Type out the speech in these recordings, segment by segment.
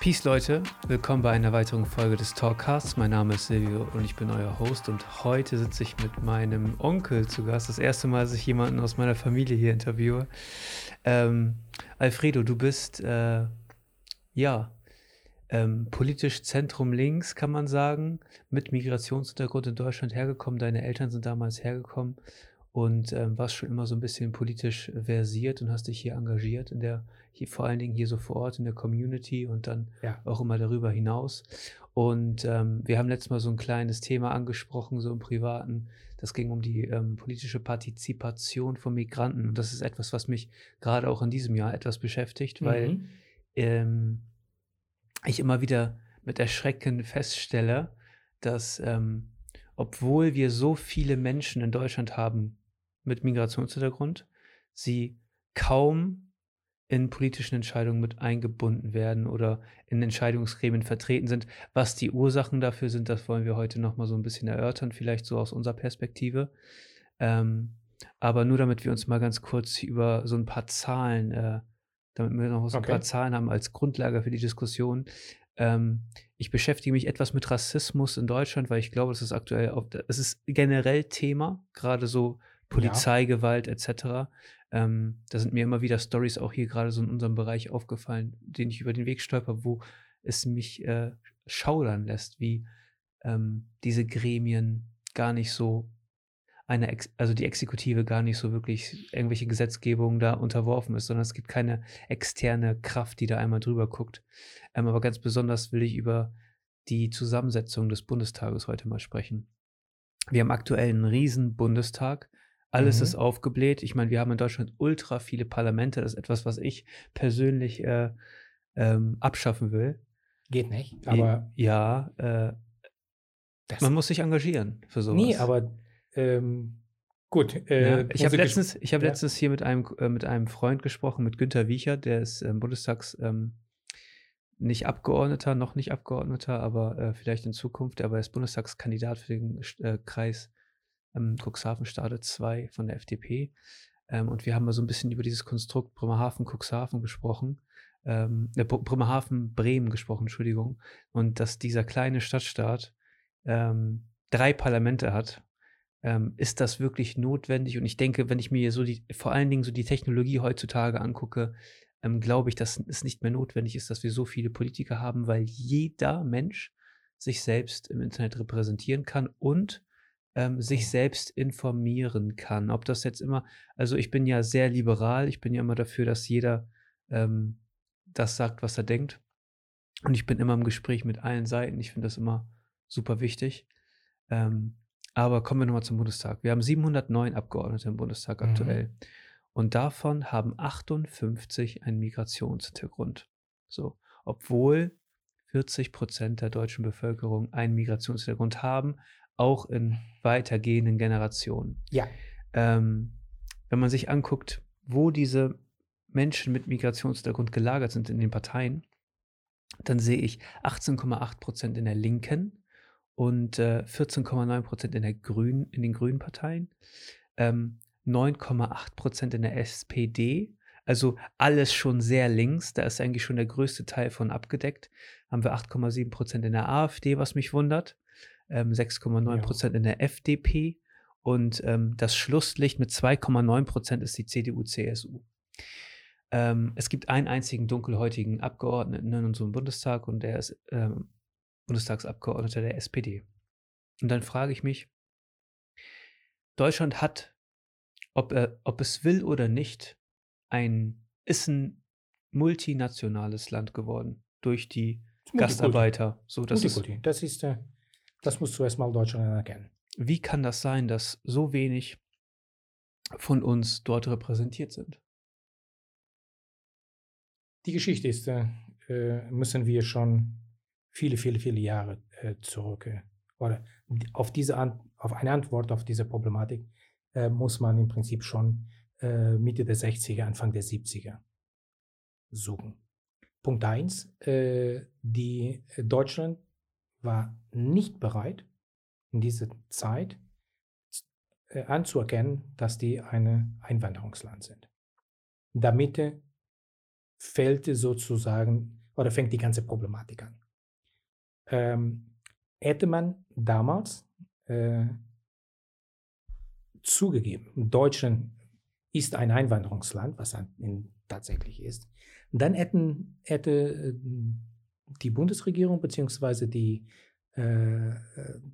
Peace Leute, willkommen bei einer weiteren Folge des Talkcasts. Mein Name ist Silvio und ich bin euer Host und heute sitze ich mit meinem Onkel zu Gast. Das erste Mal, dass ich jemanden aus meiner Familie hier interviewe. Ähm, Alfredo, du bist äh, ja ähm, politisch Zentrum links, kann man sagen, mit Migrationshintergrund in Deutschland hergekommen. Deine Eltern sind damals hergekommen und ähm, warst schon immer so ein bisschen politisch versiert und hast dich hier engagiert in der hier vor allen Dingen hier so vor Ort in der Community und dann ja. auch immer darüber hinaus. Und ähm, wir haben letztes Mal so ein kleines Thema angesprochen, so im Privaten. Das ging um die ähm, politische Partizipation von Migranten. Und das ist etwas, was mich gerade auch in diesem Jahr etwas beschäftigt, weil mhm. ähm, ich immer wieder mit Erschrecken feststelle, dass ähm, obwohl wir so viele Menschen in Deutschland haben mit Migrationshintergrund, sie kaum in politischen Entscheidungen mit eingebunden werden oder in Entscheidungsgremien vertreten sind. Was die Ursachen dafür sind, das wollen wir heute nochmal so ein bisschen erörtern, vielleicht so aus unserer Perspektive. Ähm, aber nur damit wir uns mal ganz kurz über so ein paar Zahlen, äh, damit wir noch so ein paar Zahlen haben als Grundlage für die Diskussion. Ähm, ich beschäftige mich etwas mit Rassismus in Deutschland, weil ich glaube, das ist aktuell, es ist generell Thema, gerade so Polizeigewalt ja. etc. Ähm, da sind mir immer wieder Stories auch hier gerade so in unserem Bereich aufgefallen, denen ich über den Weg stolper, wo es mich äh, schaudern lässt, wie ähm, diese Gremien gar nicht so eine, Ex also die Exekutive gar nicht so wirklich irgendwelche Gesetzgebungen da unterworfen ist, sondern es gibt keine externe Kraft, die da einmal drüber guckt. Ähm, aber ganz besonders will ich über die Zusammensetzung des Bundestages heute mal sprechen. Wir haben aktuell einen riesen Bundestag alles mhm. ist aufgebläht. Ich meine, wir haben in Deutschland ultra viele Parlamente. Das ist etwas, was ich persönlich äh, ähm, abschaffen will. Geht nicht, aber. Ja, äh, man muss sich engagieren für sowas. Nee, aber ähm, gut. Äh, ja, ich habe letztens, ich hab ja. letztens hier mit einem, äh, mit einem Freund gesprochen, mit Günter Wiecher, der ist im Bundestags ähm, nicht Abgeordneter, noch nicht Abgeordneter, aber äh, vielleicht in Zukunft. Aber er ist Bundestagskandidat für den äh, Kreis ähm, Cuxhaven startet 2 von der FDP. Ähm, und wir haben mal so ein bisschen über dieses Konstrukt Bremerhaven, Cuxhaven gesprochen. Ähm, äh, Bremerhaven, Bremen gesprochen, Entschuldigung. Und dass dieser kleine Stadtstaat ähm, drei Parlamente hat. Ähm, ist das wirklich notwendig? Und ich denke, wenn ich mir so die, vor allen Dingen so die Technologie heutzutage angucke, ähm, glaube ich, dass es nicht mehr notwendig ist, dass wir so viele Politiker haben, weil jeder Mensch sich selbst im Internet repräsentieren kann und ähm, sich selbst informieren kann. Ob das jetzt immer, also ich bin ja sehr liberal, ich bin ja immer dafür, dass jeder ähm, das sagt, was er denkt. Und ich bin immer im Gespräch mit allen Seiten. Ich finde das immer super wichtig. Ähm, aber kommen wir nochmal zum Bundestag. Wir haben 709 Abgeordnete im Bundestag mhm. aktuell. Und davon haben 58 einen Migrationshintergrund. So, obwohl 40 Prozent der deutschen Bevölkerung einen Migrationshintergrund haben, auch in weitergehenden Generationen. Ja. Ähm, wenn man sich anguckt, wo diese Menschen mit Migrationshintergrund gelagert sind in den Parteien, dann sehe ich 18,8 Prozent in der Linken und äh, 14,9 Prozent in, in den Grünen Parteien, ähm, 9,8 Prozent in der SPD, also alles schon sehr links, da ist eigentlich schon der größte Teil von abgedeckt. Haben wir 8,7 Prozent in der AfD, was mich wundert ähm, 6,9 Prozent ja. in der FDP und ähm, das Schlusslicht mit 2,9 Prozent ist die CDU-CSU. Ähm, es gibt einen einzigen dunkelhäutigen Abgeordneten in unserem Bundestag und der ist ähm, Bundestagsabgeordneter der SPD. Und dann frage ich mich, Deutschland hat, ob, er, ob es will oder nicht, ein, ist ein multinationales Land geworden durch die Gastarbeiter. So, das, ist, das ist der das muss zuerst mal Deutschland anerkennen. Wie kann das sein, dass so wenig von uns dort repräsentiert sind? Die Geschichte ist, äh, äh müssen wir schon viele, viele, viele Jahre äh, zurück. Äh, oder auf, diese An auf eine Antwort auf diese Problematik äh, muss man im Prinzip schon äh, Mitte der 60er, Anfang der 70er suchen. Punkt 1, die Deutschland war nicht bereit, in dieser Zeit äh, anzuerkennen, dass die ein Einwanderungsland sind. Damit fehlte sozusagen, oder fängt die ganze Problematik an. Ähm, hätte man damals äh, zugegeben, Deutschland ist ein Einwanderungsland, was in, tatsächlich ist, dann hätten, hätte äh, die Bundesregierung bzw. die äh,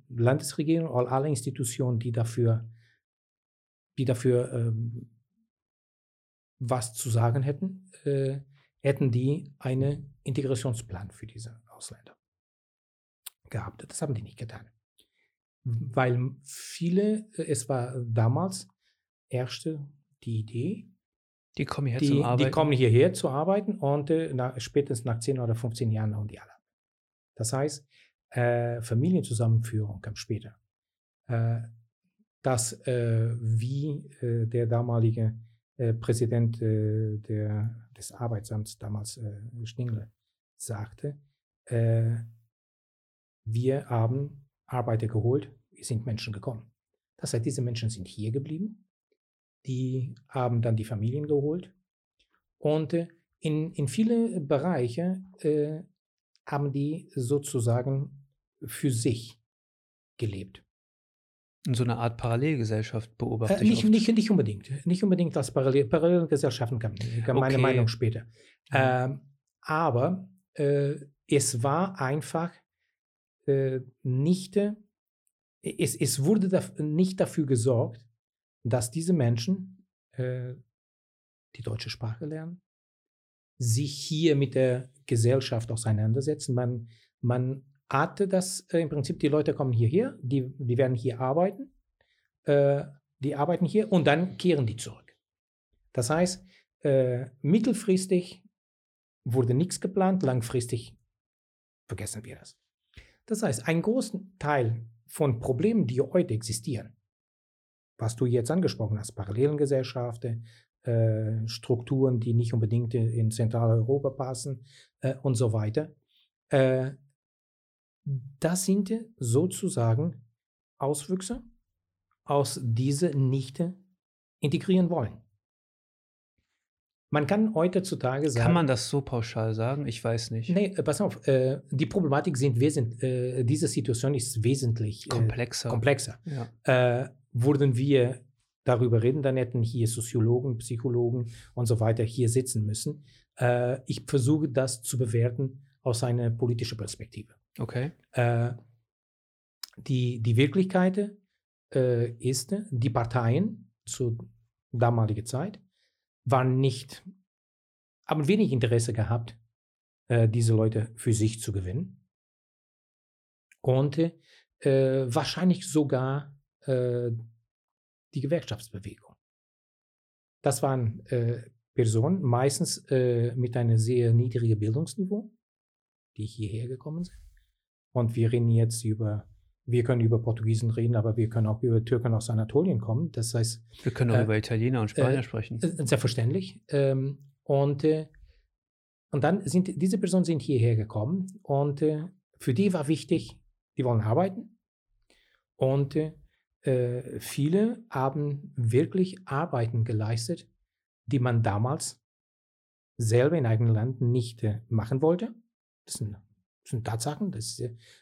Landesregierung, all, alle Institutionen, die dafür, die dafür ähm, was zu sagen hätten, äh, hätten die einen Integrationsplan für diese Ausländer gehabt. Das haben die nicht getan. Weil viele, äh, es war damals erste die Idee, die kommen hierher zum Arbeiten. Die kommen hierher zu arbeiten und äh, nach, spätestens nach 10 oder 15 Jahren haben die alle. Das heißt, äh, Familienzusammenführung kam später. Äh, dass, äh, wie äh, der damalige äh, Präsident der, des Arbeitsamts damals, äh, Stingle, sagte, wir haben Arbeiter geholt, sind Menschen gekommen. Das heißt, diese Menschen sind hier geblieben die haben dann die Familien geholt. Und äh, in, in viele Bereiche äh, haben die sozusagen für sich gelebt. In so einer Art Parallelgesellschaft beobachtet. Äh, nicht, nicht, nicht unbedingt. Nicht unbedingt als Parallel, Parallelgesellschaften kann, kann okay. meine Meinung später. Mhm. Ähm, aber äh, es war einfach äh, nicht, äh, es, es wurde da, nicht dafür gesorgt, dass diese Menschen äh, die deutsche Sprache lernen, sich hier mit der Gesellschaft auseinandersetzen. Man, man hatte das äh, im Prinzip, die Leute kommen hierher, die, die werden hier arbeiten, äh, die arbeiten hier und dann kehren die zurück. Das heißt, äh, mittelfristig wurde nichts geplant, langfristig vergessen wir das. Das heißt, ein großen Teil von Problemen, die heute existieren, was du jetzt angesprochen hast, Parallelgesellschaften, äh, Strukturen, die nicht unbedingt in Zentraleuropa passen äh, und so weiter. Äh, das sind sozusagen Auswüchse aus diese nicht integrieren wollen. Man kann heutzutage sagen. Kann man das so pauschal sagen? Ich weiß nicht. Nee, äh, pass auf. Äh, die Problematik sind wesentlich, äh, diese Situation ist wesentlich äh, komplexer. komplexer. Ja. Äh, würden wir darüber reden, dann hätten hier Soziologen, Psychologen und so weiter hier sitzen müssen. Äh, ich versuche das zu bewerten aus einer politischen Perspektive. Okay. die, die Wirklichkeit ist, die Parteien zur damaligen Zeit waren nicht, haben wenig Interesse gehabt, äh, diese Leute für sich zu gewinnen. Und äh, wahrscheinlich sogar äh, die Gewerkschaftsbewegung. Das waren äh, Personen, meistens äh, mit einem sehr niedrigen Bildungsniveau, die hierher gekommen sind. Und wir reden jetzt über wir können über Portugiesen reden, aber wir können auch über Türken aus Anatolien kommen. Das heißt. Wir können auch äh, über Italiener und Spanier äh, sprechen. Äh, selbstverständlich. Ähm, und, und dann sind diese Personen sind hierher gekommen und für die war wichtig, die wollen arbeiten. Und äh, viele haben wirklich Arbeiten geleistet, die man damals selber in eigenem Land nicht machen wollte. Das sind sind Tatsachen. Das,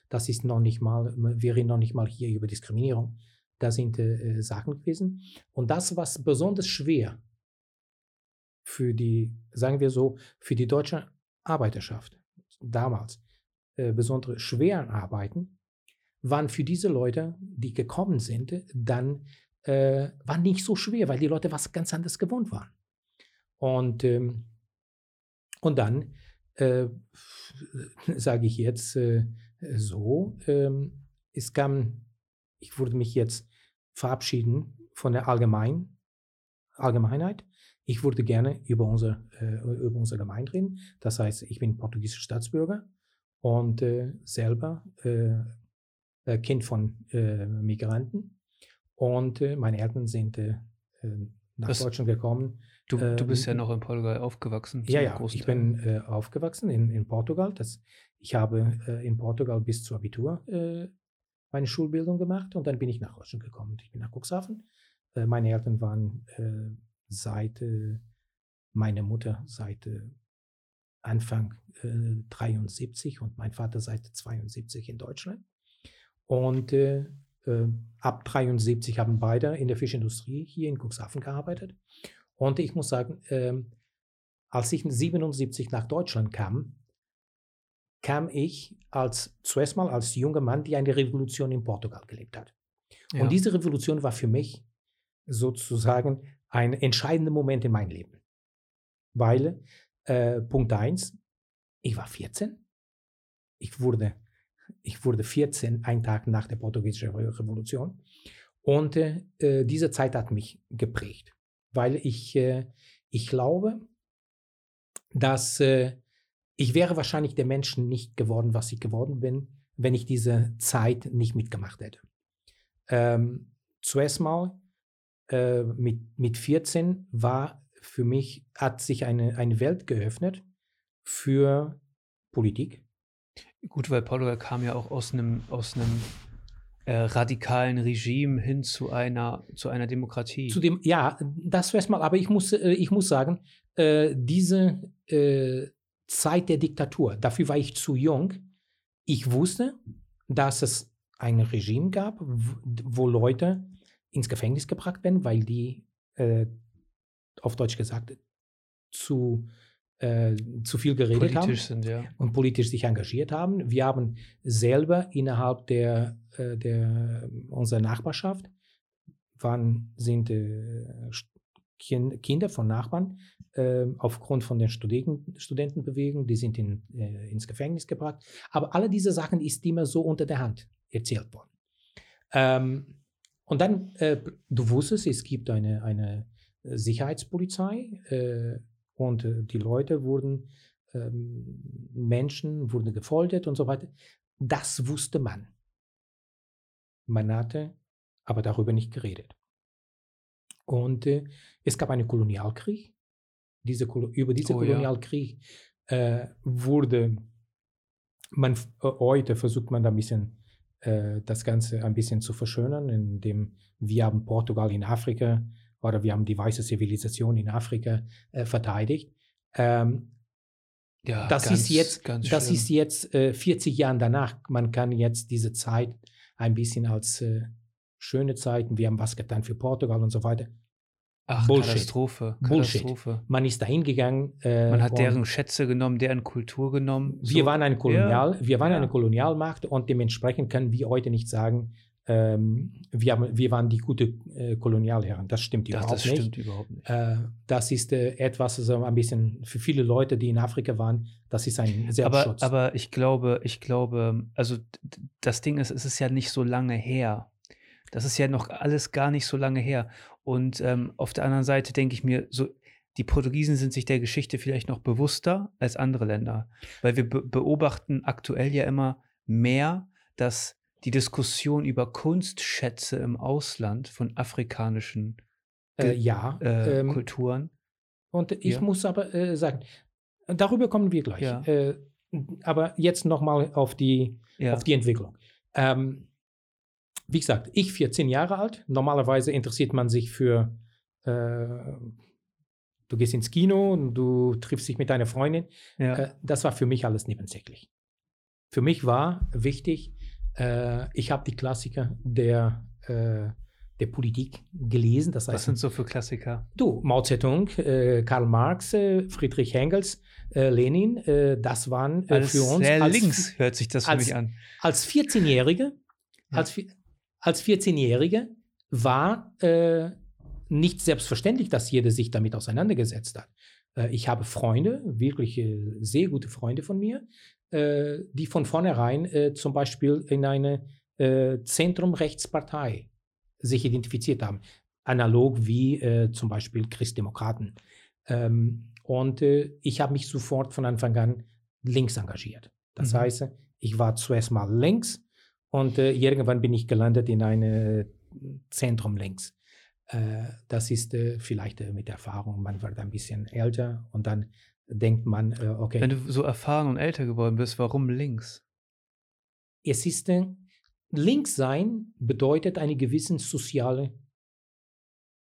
das ist noch nicht mal, wir reden noch nicht mal hier über Diskriminierung. Das sind äh, Sachen gewesen. Und das, was besonders schwer für die, sagen wir so, für die deutsche Arbeiterschaft damals, äh, besondere schweren Arbeiten, waren für diese Leute, die gekommen sind, dann äh, waren nicht so schwer, weil die Leute was ganz anderes gewohnt waren. Und, ähm, und dann äh, sage ich jetzt äh, so, ähm, es kam, ich würde mich jetzt verabschieden von der Allgemein, Allgemeinheit. Ich würde gerne über unser, äh, über unser Gemeinde reden. Das heißt, ich bin portugiesischer Staatsbürger und äh, selber äh, äh, Kind von Migranten. Und meine Eltern sind nach Was? Deutschland gekommen Du, ähm, du bist ja noch in Portugal aufgewachsen. Ja, ja, ich bin äh, aufgewachsen in, in Portugal. Das, ich habe äh, in Portugal bis zum Abitur äh, meine Schulbildung gemacht und dann bin ich nach Deutschland gekommen. Ich bin nach Cuxhaven. Äh, meine Eltern waren äh, seit, äh, meine Mutter seit Anfang äh, 73 und mein Vater seit 72 in Deutschland. Und äh, äh, ab 73 haben beide in der Fischindustrie hier in Cuxhaven gearbeitet. Und ich muss sagen, ähm, als ich 77 nach Deutschland kam, kam ich als zuerst mal als junger Mann, der eine Revolution in Portugal gelebt hat. Ja. Und diese Revolution war für mich sozusagen ein entscheidender Moment in meinem Leben. Weil, äh, Punkt 1, ich war 14. Ich wurde, ich wurde 14, einen Tag nach der portugiesischen Revolution. Und äh, diese Zeit hat mich geprägt, weil ich, äh, ich glaube, dass äh, ich wäre wahrscheinlich der Mensch nicht geworden, was ich geworden bin, wenn ich diese Zeit nicht mitgemacht hätte. Ähm, zuerst mal äh, mit, mit 14 war für mich, hat sich eine, eine Welt geöffnet für Politik. Gut, weil Portugal kam ja auch aus einem, aus einem äh, radikalen Regime hin zu einer, zu einer Demokratie. Zu dem, ja, das zuerst mal, aber ich muss, äh, ich muss sagen, äh, diese äh, Zeit der Diktatur. Dafür war ich zu jung. Ich wusste, dass es ein Regime gab, wo Leute ins Gefängnis gebracht werden, weil die, äh, auf Deutsch gesagt, zu, äh, zu viel geredet politisch haben sind, ja. und politisch sich engagiert haben. Wir haben selber innerhalb der, äh, der unserer Nachbarschaft waren, sind äh, Kinder von Nachbarn äh, aufgrund von den Studenten, Studentenbewegungen, die sind in, äh, ins Gefängnis gebracht. Aber alle diese Sachen ist immer so unter der Hand erzählt worden. Ähm, und dann, äh, du wusstest, es gibt eine, eine Sicherheitspolizei äh, und äh, die Leute wurden, ähm, Menschen wurden gefoltert und so weiter. Das wusste man. Man hatte aber darüber nicht geredet. Und äh, es gab einen Kolonialkrieg. Diese, über diesen oh, Kolonialkrieg ja. äh, wurde man äh, heute versucht man da ein bisschen das Ganze ein bisschen zu verschönern, indem wir haben Portugal in Afrika oder wir haben die weiße Zivilisation in Afrika äh, verteidigt. Ähm, ja, das ganz, ist jetzt, das ist jetzt 40 äh, Jahre danach. Man kann jetzt diese Zeit ein bisschen als schöne Zeiten, wir haben was getan für Portugal und so weiter. Ach, Bullshit. Katastrophe. Bullshit. Man ist dahin gegangen. Äh, Man hat deren Schätze genommen, deren Kultur genommen. Wir so. waren eine Kolonial, ja. wir waren ja. eine Kolonialmacht und dementsprechend können wir heute nicht sagen, ähm, wir, wir waren die gute äh, Kolonialherren. Das stimmt überhaupt das nicht. Das stimmt überhaupt nicht. Äh, das ist äh, etwas, so ein bisschen für viele Leute, die in Afrika waren, das ist ein Selbstschutz. Aber, aber ich glaube, ich glaube, also das Ding ist, es ist ja nicht so lange her. Das ist ja noch alles gar nicht so lange her. Und ähm, auf der anderen Seite denke ich mir, so, die Portugiesen sind sich der Geschichte vielleicht noch bewusster als andere Länder. Weil wir be beobachten aktuell ja immer mehr, dass die Diskussion über Kunstschätze im Ausland von afrikanischen äh, ja, äh, ähm, Kulturen. Und ich ja. muss aber äh, sagen, darüber kommen wir gleich. Ja. Äh, aber jetzt nochmal auf, die, auf die Entwicklung. Ähm, wie gesagt, ich 14 Jahre alt. Normalerweise interessiert man sich für, äh, du gehst ins Kino und du triffst dich mit deiner Freundin. Äh, das war für mich alles nebensächlich. Für mich war wichtig, äh, ich habe die Klassiker der, äh, der Politik gelesen. Das heißt, Was sind so für Klassiker? Du, Mao Zedong, äh, Karl Marx, äh, Friedrich Engels, Lenin, das waren für uns. Sehr als, links hört sich das für als, mich an. Als 14-Jährige, ja. als, als 14-Jährige war äh, nicht selbstverständlich, dass jeder sich damit auseinandergesetzt hat. Äh, ich habe Freunde, wirklich äh, sehr gute Freunde von mir, äh, die von vornherein äh, zum Beispiel in eine äh, Zentrumrechtspartei sich identifiziert haben. Analog wie zum Beispiel Christdemokraten. Ähm, und ich habe mich sofort von Anfang an links engagiert. Das mhm. heißt, ich war zuerst mal links und äh, irgendwann bin ich gelandet in ein Zentrum links. Äh, das ist äh, vielleicht äh, mit Erfahrung, man wird ein bisschen älter und dann denkt man, äh, okay. Wenn du so erfahren und älter geworden bist, warum links? Es ist, äh, links sein bedeutet eine gewisse soziale,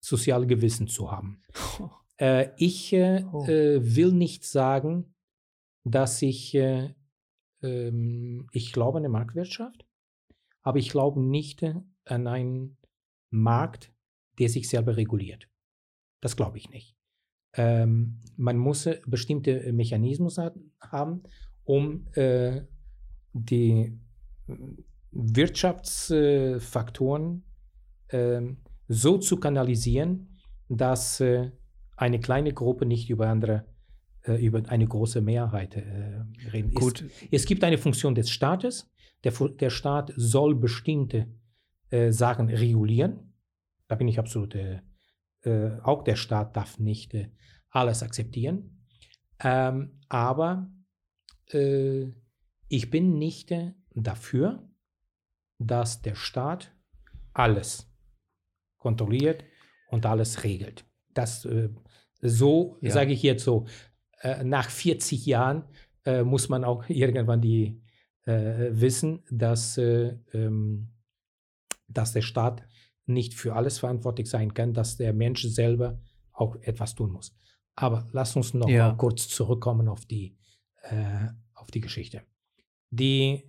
soziale Gewissen zu haben. Oh. ich oh. will nicht sagen, dass ich, äh, ähm, ich glaube an eine Marktwirtschaft, aber ich glaube nicht äh, an einen Markt, der sich selber reguliert. Das glaube ich nicht. Ähm, man muss äh, bestimmte Mechanismen haben, um äh, die Wirtschaftsfaktoren äh, so zu kanalisieren, dass äh, eine kleine Gruppe nicht über andere äh, über eine große Mehrheit äh, reden. Gut. Es, es, gibt eine Funktion des Staates. Der, der Staat soll bestimmte äh, Sachen regulieren. Da bin ich absolut, äh, äh, auch der Staat darf nicht äh, alles akzeptieren. Ähm, aber ich bin nicht dafür, dass der Staat alles kontrolliert und alles regelt. Das so ja. sage ich jetzt so. nach 40 Jahren muss man auch irgendwann die wissen, dass ähm, dass der Staat nicht für alles verantwortlich sein kann, dass der Mensch selber auch etwas tun muss. Aber lass uns noch ja. mal kurz zurückkommen auf die, äh, auf die Geschichte. Die,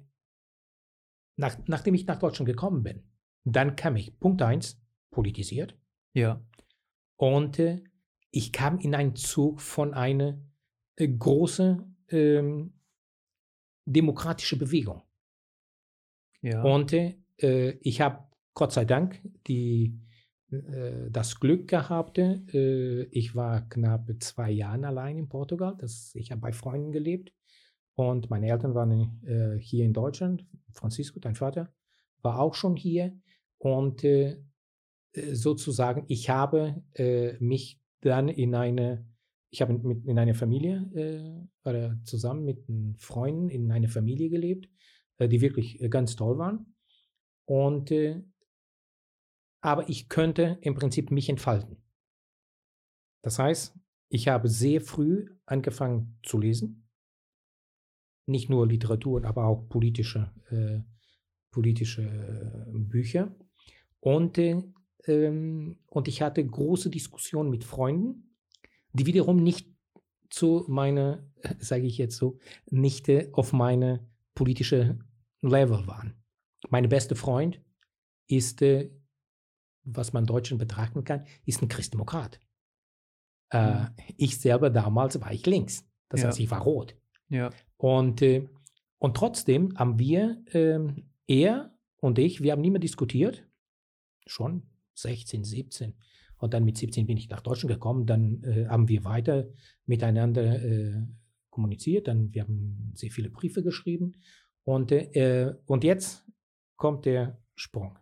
nach, nachdem ich nach Deutschland gekommen bin, dann kam ich, Punkt 1, politisiert. Ja. Und äh, ich kam in einen Zug von einer äh, großen ähm, demokratischen Bewegung. Ja. Und äh, ich habe Gott sei Dank die, äh, das Glück gehabt. Äh, ich war knapp zwei Jahre allein in Portugal. Das, ich habe bei Freunden gelebt und meine Eltern waren äh, hier in Deutschland. Francisco, dein Vater, war auch schon hier. Und äh, sozusagen, ich habe äh, mich dann in eine, ich habe mit, in einer Familie äh, oder zusammen mit Freunden in einer Familie gelebt, die wirklich ganz toll waren. Und aber ich könnte im Prinzip mich entfalten. Das heißt, ich habe sehr früh angefangen zu lesen. Nicht nur Literatur, aber auch politische, äh, politische äh, Bücher. Und, äh, ähm, und ich hatte große Diskussionen mit Freunden, die wiederum nicht zu meiner, sage ich jetzt so, nicht äh, auf meine politische Level waren. Mein bester Freund ist äh, was man Deutschen betrachten kann, ist ein Christdemokrat. Äh, mhm. ich selber damals war ich links. Das ja. heißt, ich war rot. Ja. Und, äh, und trotzdem haben wir, äh, er und ich, wir haben nie mehr diskutiert. Schon 16, 17. Und dann mit 17 bin ich nach Deutschland gekommen. Dann äh, haben wir weiter miteinander äh, kommuniziert. Dann wir haben sehr viele Briefe geschrieben. Und, äh, und jetzt kommt der Sprung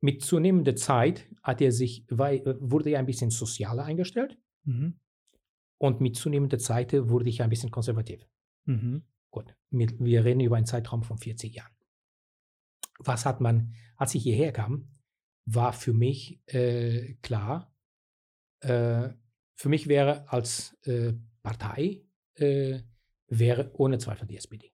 mit zunehmender Zeit hat er sich, weil, äh, wurde er ein bisschen sozialer eingestellt. Mhm. Und mit zunehmender Zeit wurde ich ein bisschen konservativ. Mhm. Gut, wir reden über einen Zeitraum von 40 Jahren. Was hat man, als ich hierher kam, war für mich äh, klar, äh, für mich wäre als äh, Partei, äh, wäre ohne Zweifel die SPD.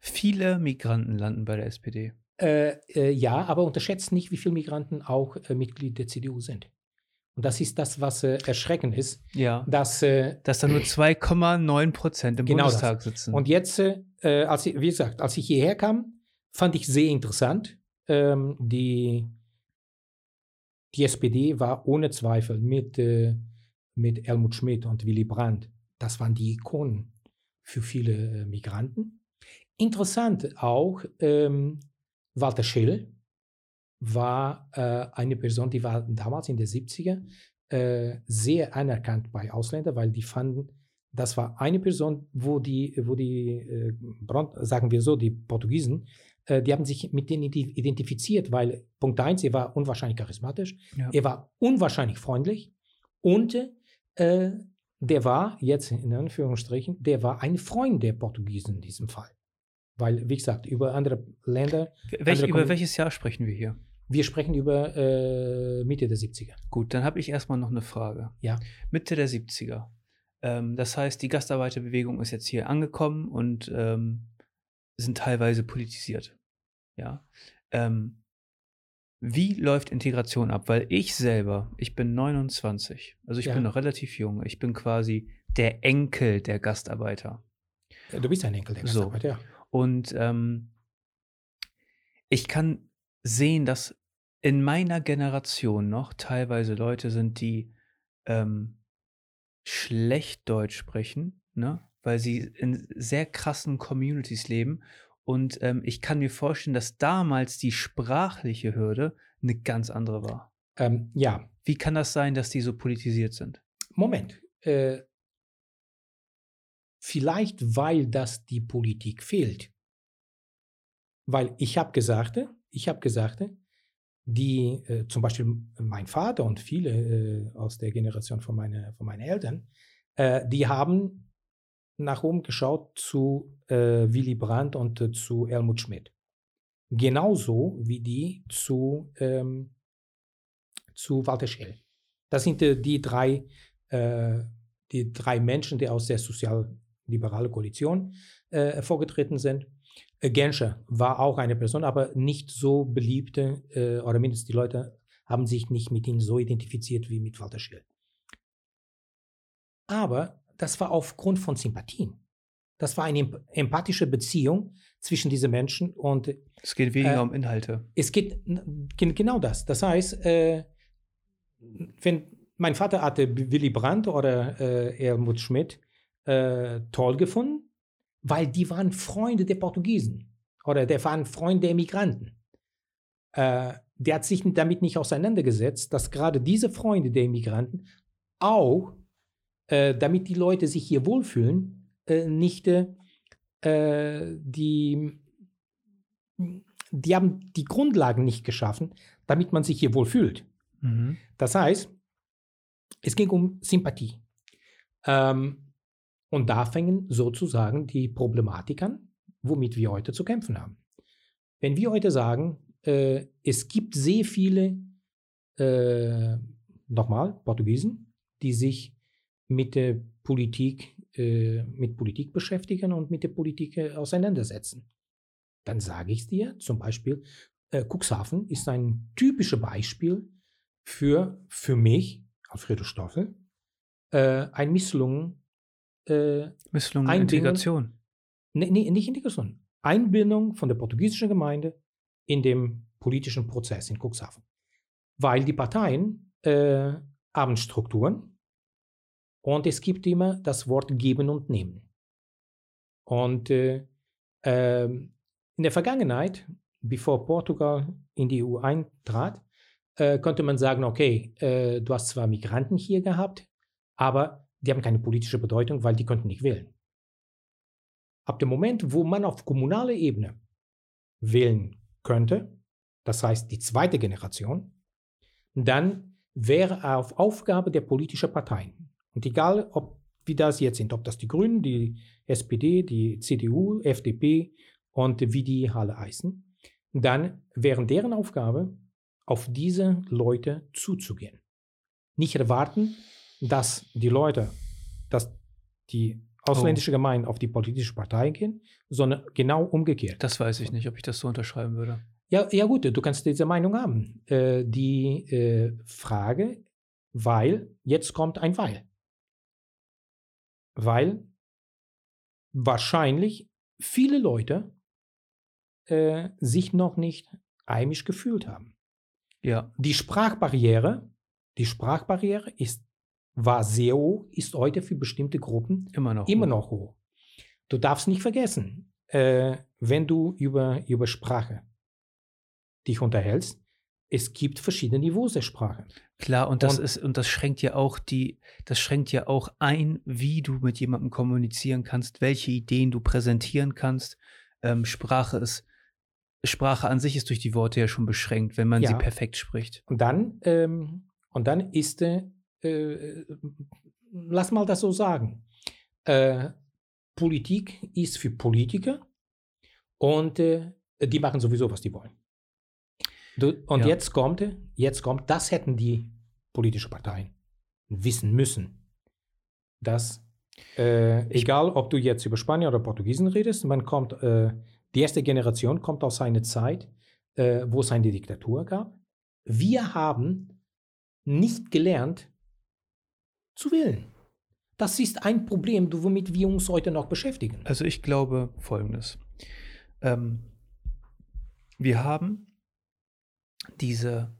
Viele Migranten landen bei der SPD. Äh, äh, ja, aber unterschätzt nicht, wie viele Migranten auch äh, Mitglied der CDU sind. Und das ist das, was äh, erschreckend ist. Ja. Dass, äh, dass da nur 2,9 Prozent im genau Bundestag das. sitzen. Und jetzt, äh, als ich, wie gesagt, als ich hierher kam, fand ich sehr interessant. Ähm, die, die SPD war ohne Zweifel mit, mit Helmut Schmidt und Willy Brandt, das waren die Ikonen für viele Migranten. Interessant auch, ähm, Walter Scheel war äh, eine Person, die war damals in den 70er äh, sehr anerkannt bei Ausländern, weil die fanden, das war eine Person, wo die, wo die äh, sagen wir so, die Portugiesen, äh, die haben sich mit denen identifiziert, weil Punkt 1, er war unwahrscheinlich charismatisch, ja. er war unwahrscheinlich freundlich und äh, der war, jetzt in Anführungsstrichen, der war ein Freund der Portugiesen in diesem Fall. Weil, wie gesagt, über andere Länder. Welch, andere über welches Jahr sprechen wir hier? Wir sprechen über äh, Mitte der 70er. Gut, dann habe ich erstmal noch eine Frage. Ja. Mitte der 70er. Ähm, das heißt, die Gastarbeiterbewegung ist jetzt hier angekommen und ähm, sind teilweise politisiert. Ja. Ähm, wie läuft Integration ab? Weil ich selber, ich bin 29, also ich ja. bin noch relativ jung. Ich bin quasi der Enkel der Gastarbeiter. Du bist ein Enkel der So. Gastarbeit, ja. Und ähm, ich kann sehen, dass in meiner Generation noch teilweise Leute sind, die ähm, schlecht Deutsch sprechen, ne? weil sie in sehr krassen Communities leben. Und ähm, ich kann mir vorstellen, dass damals die sprachliche Hürde eine ganz andere war. Ähm, ja, Wie kann das sein, dass die so politisiert sind? Moment. Äh, vielleicht, weil das die Politik fehlt. Weil ich habe gesagt, ich habe gesagt, die äh, zum Beispiel mein Vater und viele äh, aus der Generation von, meine, von meinen Eltern, äh, die haben nach oben geschaut zu äh, Willy Brandt und äh, zu Helmut Schmidt. Genauso wie die zu, ähm, zu Walter Schell. Das sind äh, die drei die drei Menschen, die aus der sozialliberalen Koalition äh, hervorgetreten sind. Äh, Genscher war auch eine Person, aber nicht so beliebte, äh, oder mindestens die Leute haben sich nicht mit ihm so identifiziert wie mit Walter Scheel. Aber das war aufgrund von Sympathien. Das war eine emp- empathische Beziehung zwischen diesen Menschen und Es geht weniger Äh, um Inhalte. es geht genau das. Das heißt, äh, wenn mein Vater hatte Willy Brandt oder äh, Helmut Schmidt äh, toll gefunden, weil die waren Freunde der Portugiesen oder der waren Freunde der Migranten. Äh, der hat sich damit nicht auseinandergesetzt, dass gerade diese Freunde der Immigranten auch, äh, damit die Leute sich hier wohlfühlen, äh, nicht äh, die die haben die Grundlagen nicht geschaffen, damit man sich hier wohlfühlt. Mhm. Das heißt, es ging um Sympathie. Ähm, und da fängen sozusagen die Problematik an, womit wir heute zu kämpfen haben. Wenn wir heute sagen, äh, es gibt sehr viele, äh, nochmal, Portugiesen, die sich mit der Politik, äh, mit Politik beschäftigen und mit der Politik äh, auseinandersetzen, dann sage ich dir, zum Beispiel, äh, Cuxhaven ist ein typisches Beispiel für, für mich, Alfredo Stoffel, äh, ein Misslungen, äh, Misslungene Integration. nee, nee, nicht Integration, Einbindung von der portugiesischen Gemeinde in dem politischen Prozess in Cuxhaven. Weil die Parteien äh, haben Strukturen und es gibt immer das Wort geben und nehmen. Und äh, ähm, in der Vergangenheit, bevor Portugal in die EU eintrat, äh, konnte man sagen, okay, äh, du hast zwar Migranten hier gehabt, aber die haben keine politische Bedeutung, weil die konnten nicht wählen. Ab dem Moment, wo man auf kommunaler Ebene wählen könnte, das heißt die zweite Generation, dann wäre auf Aufgabe der politischen Parteien. Und egal, ob wie das jetzt sind, ob das die Grünen, die SPD, die CDU, FDP und wie die alle heißen, dann wäre deren Aufgabe, auf diese Leute zuzugehen. Nicht erwarten, dass die Leute, dass die ausländische Gemeinde auf die politische Partei gehen, sondern genau umgekehrt. Das weiß ich nicht, ob ich das so unterschreiben würde. Ja, ja gut, du kannst diese Meinung haben. Äh, die äh, Frage, weil, jetzt kommt ein Weil. Weil wahrscheinlich viele Leute äh, sich noch nicht heimisch gefühlt haben. Ja, Die Sprachbarriere, die Sprachbarriere ist, war sehr hoch, ist heute für bestimmte Gruppen immer noch. immer hoch. noch hoch. Du darfst nicht vergessen, äh, wenn du über, über Sprache dich unterhältst, es gibt verschiedene Niveaus der Sprache. Klar, und das Und- ist, und das schränkt ja auch die, das schränkt ja auch ein, wie du mit jemandem kommunizieren kannst, welche Ideen du präsentieren kannst. Ähm, Sprache ist, Sprache an sich ist durch die Worte ja schon beschränkt, wenn man sie Ja. perfekt spricht. Und dann, ähm, und dann ist, äh, äh, lass mal das so sagen, äh, Politik ist für Politiker und äh, die machen sowieso, was die wollen. Du, und Ja. jetzt kommt, jetzt kommt, das hätten die politischen Parteien wissen müssen, dass äh, egal, ob du jetzt über Spanier oder Portugiesen redest, man kommt, äh, die erste Generation kommt aus einer Zeit, äh, wo es eine Diktatur gab. Wir haben nicht gelernt zu wählen. Das ist ein Problem, womit wir uns heute noch beschäftigen. Also ich glaube Folgendes. Ähm, wir haben diese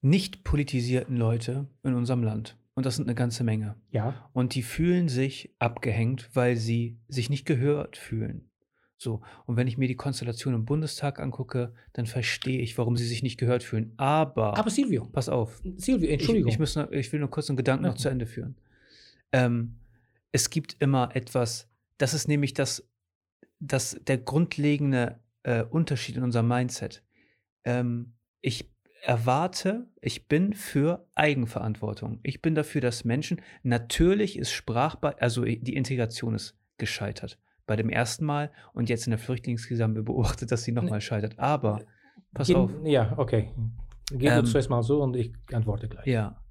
nicht politisierten Leute in unserem Land. Und das sind eine ganze Menge. Ja. Und die fühlen sich abgehängt, weil sie sich nicht gehört fühlen. So. Und wenn ich mir die Konstellation im Bundestag angucke, dann verstehe ich, warum sie sich nicht gehört fühlen. Aber. Aber Silvio. Pass auf. Silvio, Entschuldigung. Ich, ich, muss noch, ich will nur kurz einen Gedanken Ja. noch zu Ende führen. Ähm, es gibt immer etwas, das ist nämlich das, das der grundlegende äh, Unterschied in unserem Mindset. Ähm, ich erwarte, ich bin für Eigenverantwortung. Ich bin dafür, dass Menschen, natürlich ist sprachbar, also die Integration ist gescheitert. Bei dem ersten Mal und jetzt in der Flüchtlingskrise haben wir beobachtet, dass sie nochmal scheitert. Aber, pass Geh- auf. Ja, okay. Geh Ähm, du zuerst mal so und ich antworte gleich. Ja.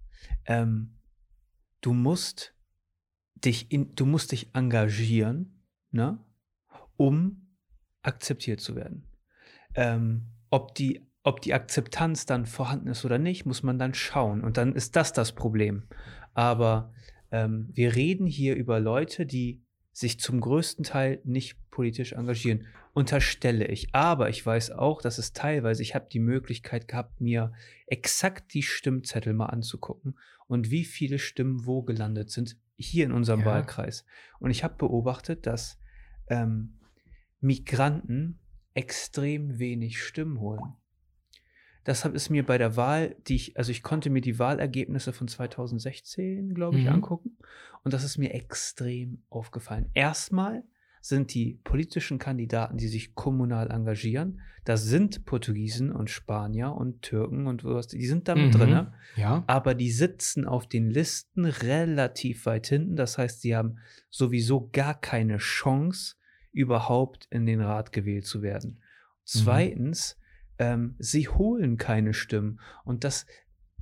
Ähm, du musst dich in, du musst dich engagieren, ne, um akzeptiert zu werden. Ähm, ob die ob die Akzeptanz dann vorhanden ist oder nicht, muss man dann schauen. Und dann ist das das Problem. Aber ähm, wir reden hier über Leute, die sich zum größten Teil nicht politisch engagieren, unterstelle ich. Aber ich weiß auch, dass es teilweise, ich habe die Möglichkeit gehabt, mir exakt die Stimmzettel mal anzugucken und wie viele Stimmen wo gelandet sind, hier in unserem Ja. Wahlkreis. Und ich habe beobachtet, dass ähm, Migranten extrem wenig Stimmen holen. Deshalb ist mir bei der Wahl, die ich, also ich konnte mir die Wahlergebnisse von 2016, glaube ich, Mhm. angucken. Und das ist mir extrem aufgefallen. Erstmal sind die politischen Kandidaten, die sich kommunal engagieren, das sind Portugiesen und Spanier und Türken und was, die sind da mit Mhm. drin. Ja. Aber die sitzen auf den Listen relativ weit hinten. Das heißt, sie haben sowieso gar keine Chance, überhaupt in den Rat gewählt zu werden. Zweitens, ähm, sie holen keine Stimmen. Und das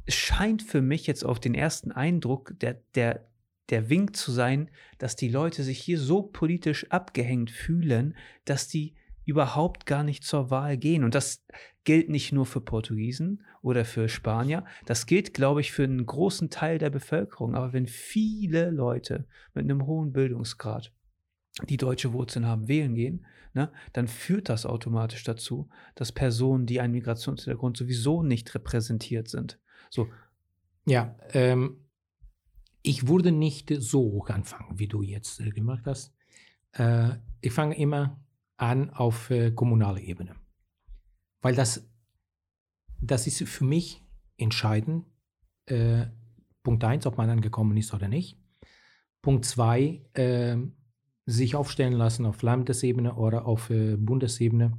scheint für mich jetzt auf den ersten Eindruck der, der, der Wink zu sein, dass die Leute sich hier so politisch abgehängt fühlen, dass die überhaupt gar nicht zur Wahl gehen. Und das gilt nicht nur für Portugiesen oder für Spanier, das gilt, glaube ich, für einen großen Teil der Bevölkerung. Aber wenn viele Leute mit einem hohen Bildungsgrad, die deutsche Wurzeln haben, wählen gehen, ne, dann führt das automatisch dazu, dass Personen, die einen Migrationshintergrund sowieso nicht repräsentiert sind. So, Ja, ähm, ich würde nicht so hoch anfangen, wie du jetzt äh, gemacht hast. Äh, ich fange immer an auf äh, kommunaler Ebene. Weil das, das ist für mich entscheidend. Äh, Punkt eins, ob man angekommen ist oder nicht. Punkt zwei, ähm, sich aufstellen lassen auf Landesebene oder auf äh, Bundesebene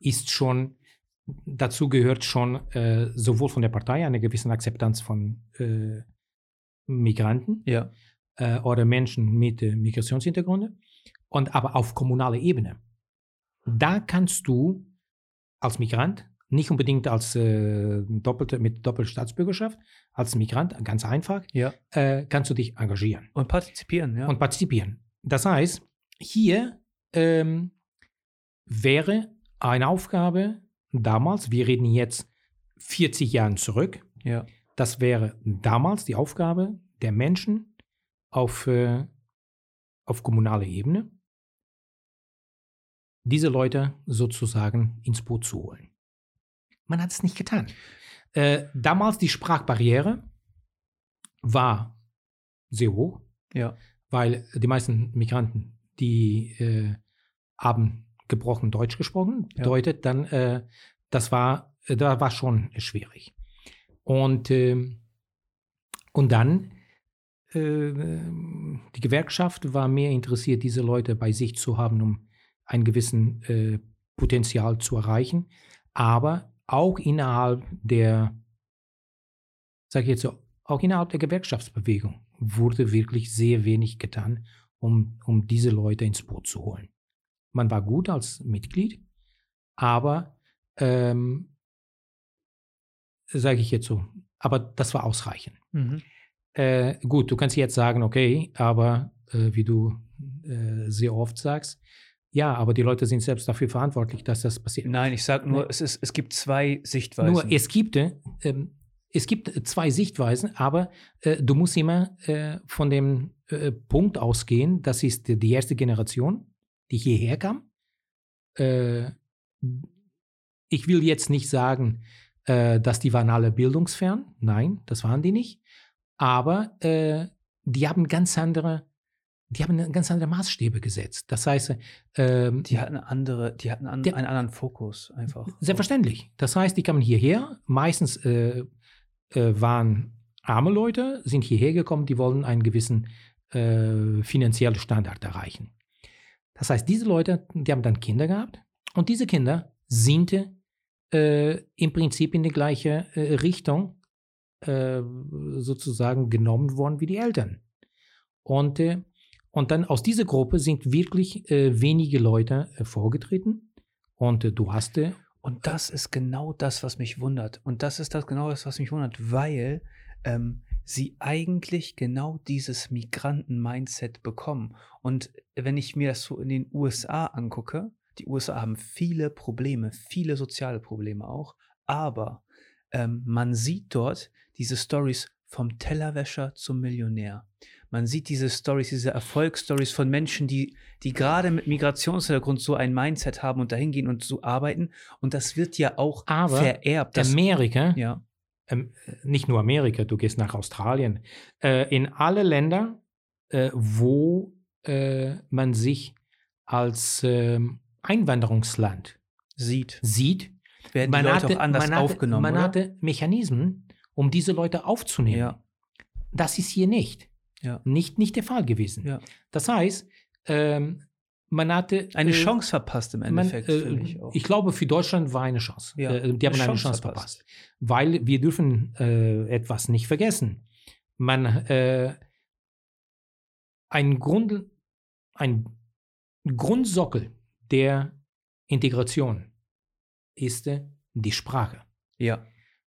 ist schon, dazu gehört schon äh, sowohl von der Partei eine gewisse Akzeptanz von äh, Migranten ja, äh, oder Menschen mit äh, Migrationshintergrund und aber auf kommunaler Ebene. Da kannst du als Migrant, nicht unbedingt als äh, doppelte, mit Doppelstaatsbürgerschaft, als Migrant, ganz einfach, ja. äh, kannst du dich engagieren Und partizipieren, ja. und partizipieren. Das heißt, hier ähm, wäre eine Aufgabe damals, wir reden jetzt 40 Jahren zurück, ja. das wäre damals die Aufgabe der Menschen auf, äh, auf kommunaler Ebene, diese Leute sozusagen ins Boot zu holen. Man hat es nicht getan. Äh, damals die Sprachbarriere war sehr hoch Ja, weil die meisten Migranten, die äh, haben gebrochen Deutsch gesprochen, Ja. bedeutet dann, äh, das war, äh, da war schon schwierig. Und, ähm, und dann, äh, die Gewerkschaft war mehr interessiert, diese Leute bei sich zu haben, um ein gewissen äh, Potenzial zu erreichen, aber auch innerhalb der, sage ich jetzt so, auch innerhalb der Gewerkschaftsbewegung wurde wirklich sehr wenig getan, um, um diese Leute ins Boot zu holen. Man war gut als Mitglied, aber, ähm, sage ich jetzt so, aber das war ausreichend. mhm. Äh, gut, du kannst jetzt sagen, okay, aber äh, wie du äh, sehr oft sagst, ja, aber die Leute sind selbst dafür verantwortlich, dass das passiert. Nein, ich sage nur, Nee. es, ist, es gibt zwei Sichtweisen. Nur es gibt, äh, ähm, es gibt zwei Sichtweisen, aber äh, du musst immer äh, von dem äh, Punkt ausgehen, das ist die erste Generation, die hierher kam. Äh, ich will jetzt nicht sagen, äh, dass die waren alle bildungsfern. Nein, das waren die nicht. Aber äh, die haben ganz andere die haben ganz andere Maßstäbe gesetzt. Das heißt, ähm, die hatten andere, die hatten an, der, einen anderen Fokus einfach. Selbstverständlich. Das heißt, die kamen hierher. Meistens äh, äh, waren arme Leute, sind hierher gekommen, die wollen einen gewissen äh, finanziellen Standard erreichen. Das heißt, diese Leute, die haben dann Kinder gehabt und diese Kinder sind äh, im Prinzip in die gleiche äh, Richtung äh, sozusagen genommen worden wie die Eltern. Und äh, und dann aus dieser Gruppe sind wirklich äh, wenige Leute vorgetreten. Und du hast. Und das ist genau das, was mich wundert. Und das ist das genau das, was mich wundert, weil ähm, sie eigentlich genau dieses Migranten-Mindset bekommen. Und wenn ich mir das so in den USA angucke, die USA haben viele Probleme, viele soziale Probleme auch, aber ähm, man sieht dort diese Stories vom Tellerwäscher zum Millionär. Man sieht diese Stories, diese Erfolgsstories von Menschen, die, die gerade mit Migrationshintergrund so ein Mindset haben und dahin gehen und so arbeiten. Und das wird ja auch Aber vererbt. Das, Amerika, ja. Ähm, nicht nur Amerika, du gehst nach Australien, äh, in alle Länder, äh, wo äh, man sich als ähm, Einwanderungsland sieht, sieht werden man die Leute hatte, auch anders man hatte, aufgenommen. Man oder? hatte Mechanismen, um diese Leute aufzunehmen. Ja. Das ist hier nicht. Ja. Nicht, nicht der Fall gewesen. Ja. Das heißt, ähm, man hatte. Eine äh, Chance verpasst im Endeffekt. Man, äh, ich, ich, glaube, für Deutschland war eine Chance. Ja, äh, die haben eine, eine Chance, Chance verpasst. verpasst. Weil wir dürfen äh, etwas nicht vergessen. Man, äh, ein, Grund, ein Grundsockel der Integration ist äh, die Sprache. Ja.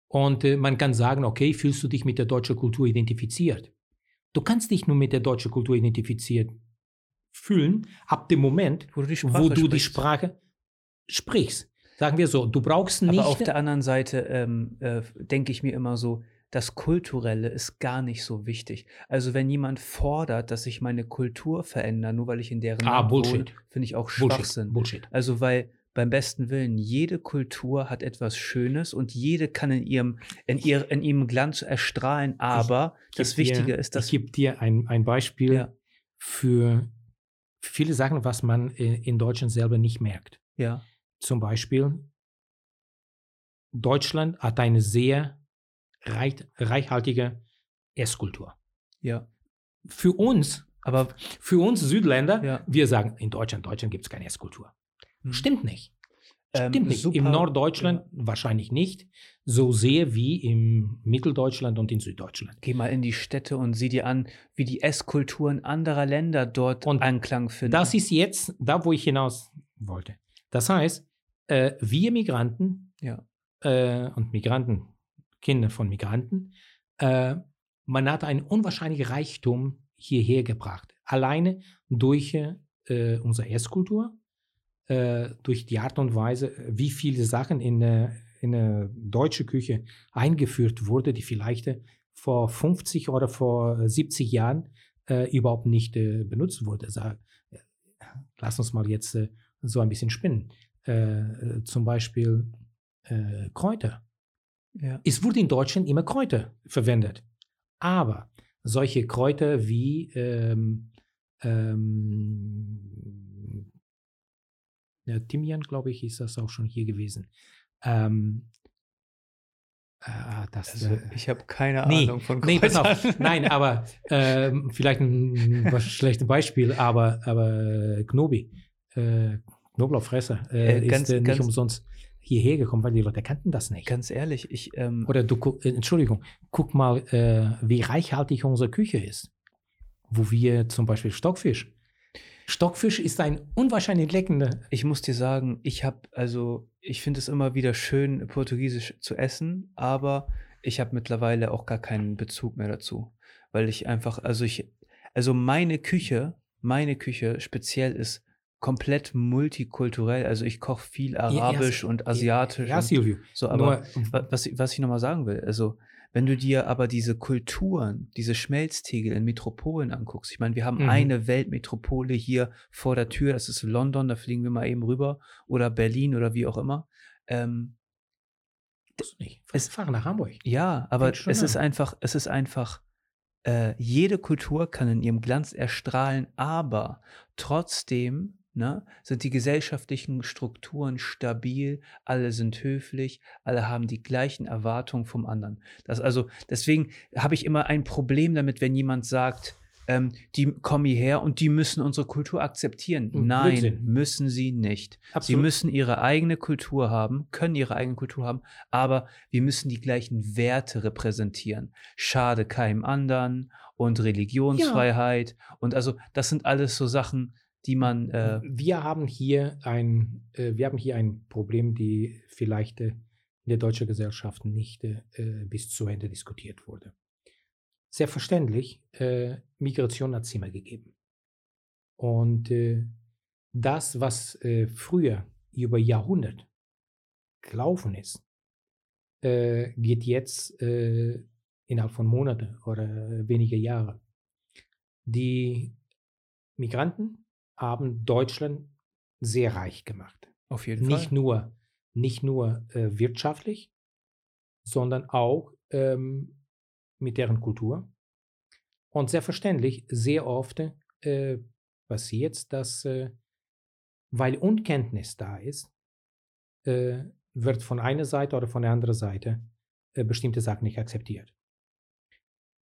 Und man kann sagen, okay, fühlst du dich mit der deutschen Kultur identifiziert? Du kannst dich nur mit der deutschen Kultur identifiziert fühlen, ab dem Moment, wo du die Sprache, du die Sprache sprichst. Sagen wir so, du brauchst nicht. Aber auf der anderen Seite ähm, äh, denke ich mir immer so, das Kulturelle ist gar nicht so wichtig. Also wenn jemand fordert, dass sich meine Kultur verändert, nur weil ich in deren ah, wohne, finde ich auch Schwachsinn. Bullshit. Bullshit. Also weil beim besten Willen, jede Kultur hat etwas Schönes und jede kann in ihrem, in ihr, in ihrem Glanz erstrahlen, aber das Wichtige dir, ist, dass. Ich gebe dir ein, ein Beispiel ja. für viele Sachen, was man in Deutschland selber nicht merkt. Ja. Zum Beispiel, Deutschland hat eine sehr reich, reichhaltige Esskultur. Ja. Für uns, aber für uns Südländer, ja. wir sagen, in Deutschland, Deutschland gibt es keine Esskultur. Mhm. Stimmt nicht. Ähm, Stimmt nicht. super, Im Norddeutschland ja. wahrscheinlich nicht. So sehr wie im Mitteldeutschland und in Süddeutschland. Geh mal in die Städte und sieh dir an, wie die Esskulturen anderer Länder dort und Anklang finden. Das ist jetzt da, wo ich hinaus wollte. Das heißt, äh, wir Migranten ja. äh, und Migranten, Kinder von Migranten, äh, man hat einen unwahrscheinlichen Reichtum hierher gebracht. Alleine durch äh, unsere Esskultur, äh, durch die Art und Weise, wie viele Sachen in, äh, in eine deutsche Küche eingeführt wurde, die vielleicht äh, vor 50 oder vor 70 Jahren äh, überhaupt nicht äh, benutzt wurde. Also, lass uns mal jetzt äh, so ein bisschen spinnen. zum Beispiel Kräuter. Ja. Es wurde in Deutschland immer Kräuter verwendet. Aber solche Kräuter wie ähm, ähm, ja, Thymian, glaube ich, ist das auch schon hier gewesen. Ähm, äh, das, also, äh, ich habe keine nee, Ahnung von Kräutern. Nee, pass auf. Nein, aber äh, vielleicht ein, schlechtes Beispiel, aber, aber Knobi, äh, Knoblauchfresser, äh, ganz, ist nicht umsonst hierher gekommen, weil die Leute kannten das nicht. Ganz ehrlich, ich. Ähm, Oder du, äh, Entschuldigung, guck mal, äh, wie reichhaltig unsere Küche ist. Wo wir zum Beispiel Stockfisch. Stockfisch ist ein unwahrscheinlich leckender. Ich muss dir sagen, ich habe, also, ich finde es immer wieder schön, Portugiesisch zu essen, aber ich habe mittlerweile auch gar keinen Bezug mehr dazu. Weil ich einfach, also ich, also meine Küche, meine Küche speziell ist komplett multikulturell. Also ich koche viel Arabisch ja, und Asiatisch. Ja, Silvio. So, aber was, was ich nochmal sagen will, also Wenn du dir aber diese Kulturen, diese Schmelztiegel in Metropolen anguckst, ich meine, wir haben Mhm. eine Weltmetropole hier vor der Tür, das ist London, da fliegen wir mal eben rüber, oder Berlin oder wie auch immer. Ähm, nicht. Es- Fahren nach Hamburg. ja, aber es ist an. einfach, es ist einfach, äh, jede Kultur kann in ihrem Glanz erstrahlen, aber trotzdem ne, sind die gesellschaftlichen Strukturen stabil, alle sind höflich, alle haben die gleichen Erwartungen vom anderen. Das also, deswegen habe ich immer ein Problem damit, wenn jemand sagt, ähm, die kommen hierher und die müssen unsere Kultur akzeptieren. Hm, Nein, Blödsinn. müssen sie nicht. Sie Absolut. müssen ihre eigene Kultur haben, können ihre eigene Kultur haben, aber wir müssen die gleichen Werte repräsentieren. Schade keinem anderen und Religionsfreiheit. Und also, das sind alles so Sachen, die man. Äh, wir haben hier ein, äh, wir haben hier ein Problem, die vielleicht äh, in der deutschen Gesellschaft nicht äh, bis zu Ende diskutiert wurde. Selbstverständlich, äh, Migration hat es immer gegeben. Und äh, das, was früher über Jahrhundert gelaufen ist, geht jetzt innerhalb von Monaten oder wenige Jahre. Die Migranten haben Deutschland sehr reich gemacht. auf jeden Nicht Fall. nur, nicht nur äh, wirtschaftlich, sondern auch ähm, mit deren Kultur. Und selbstverständlich, sehr oft äh, passiert dass, äh, weil Unkenntnis da ist, äh, wird von einer Seite oder von der anderen Seite äh, bestimmte Sachen nicht akzeptiert.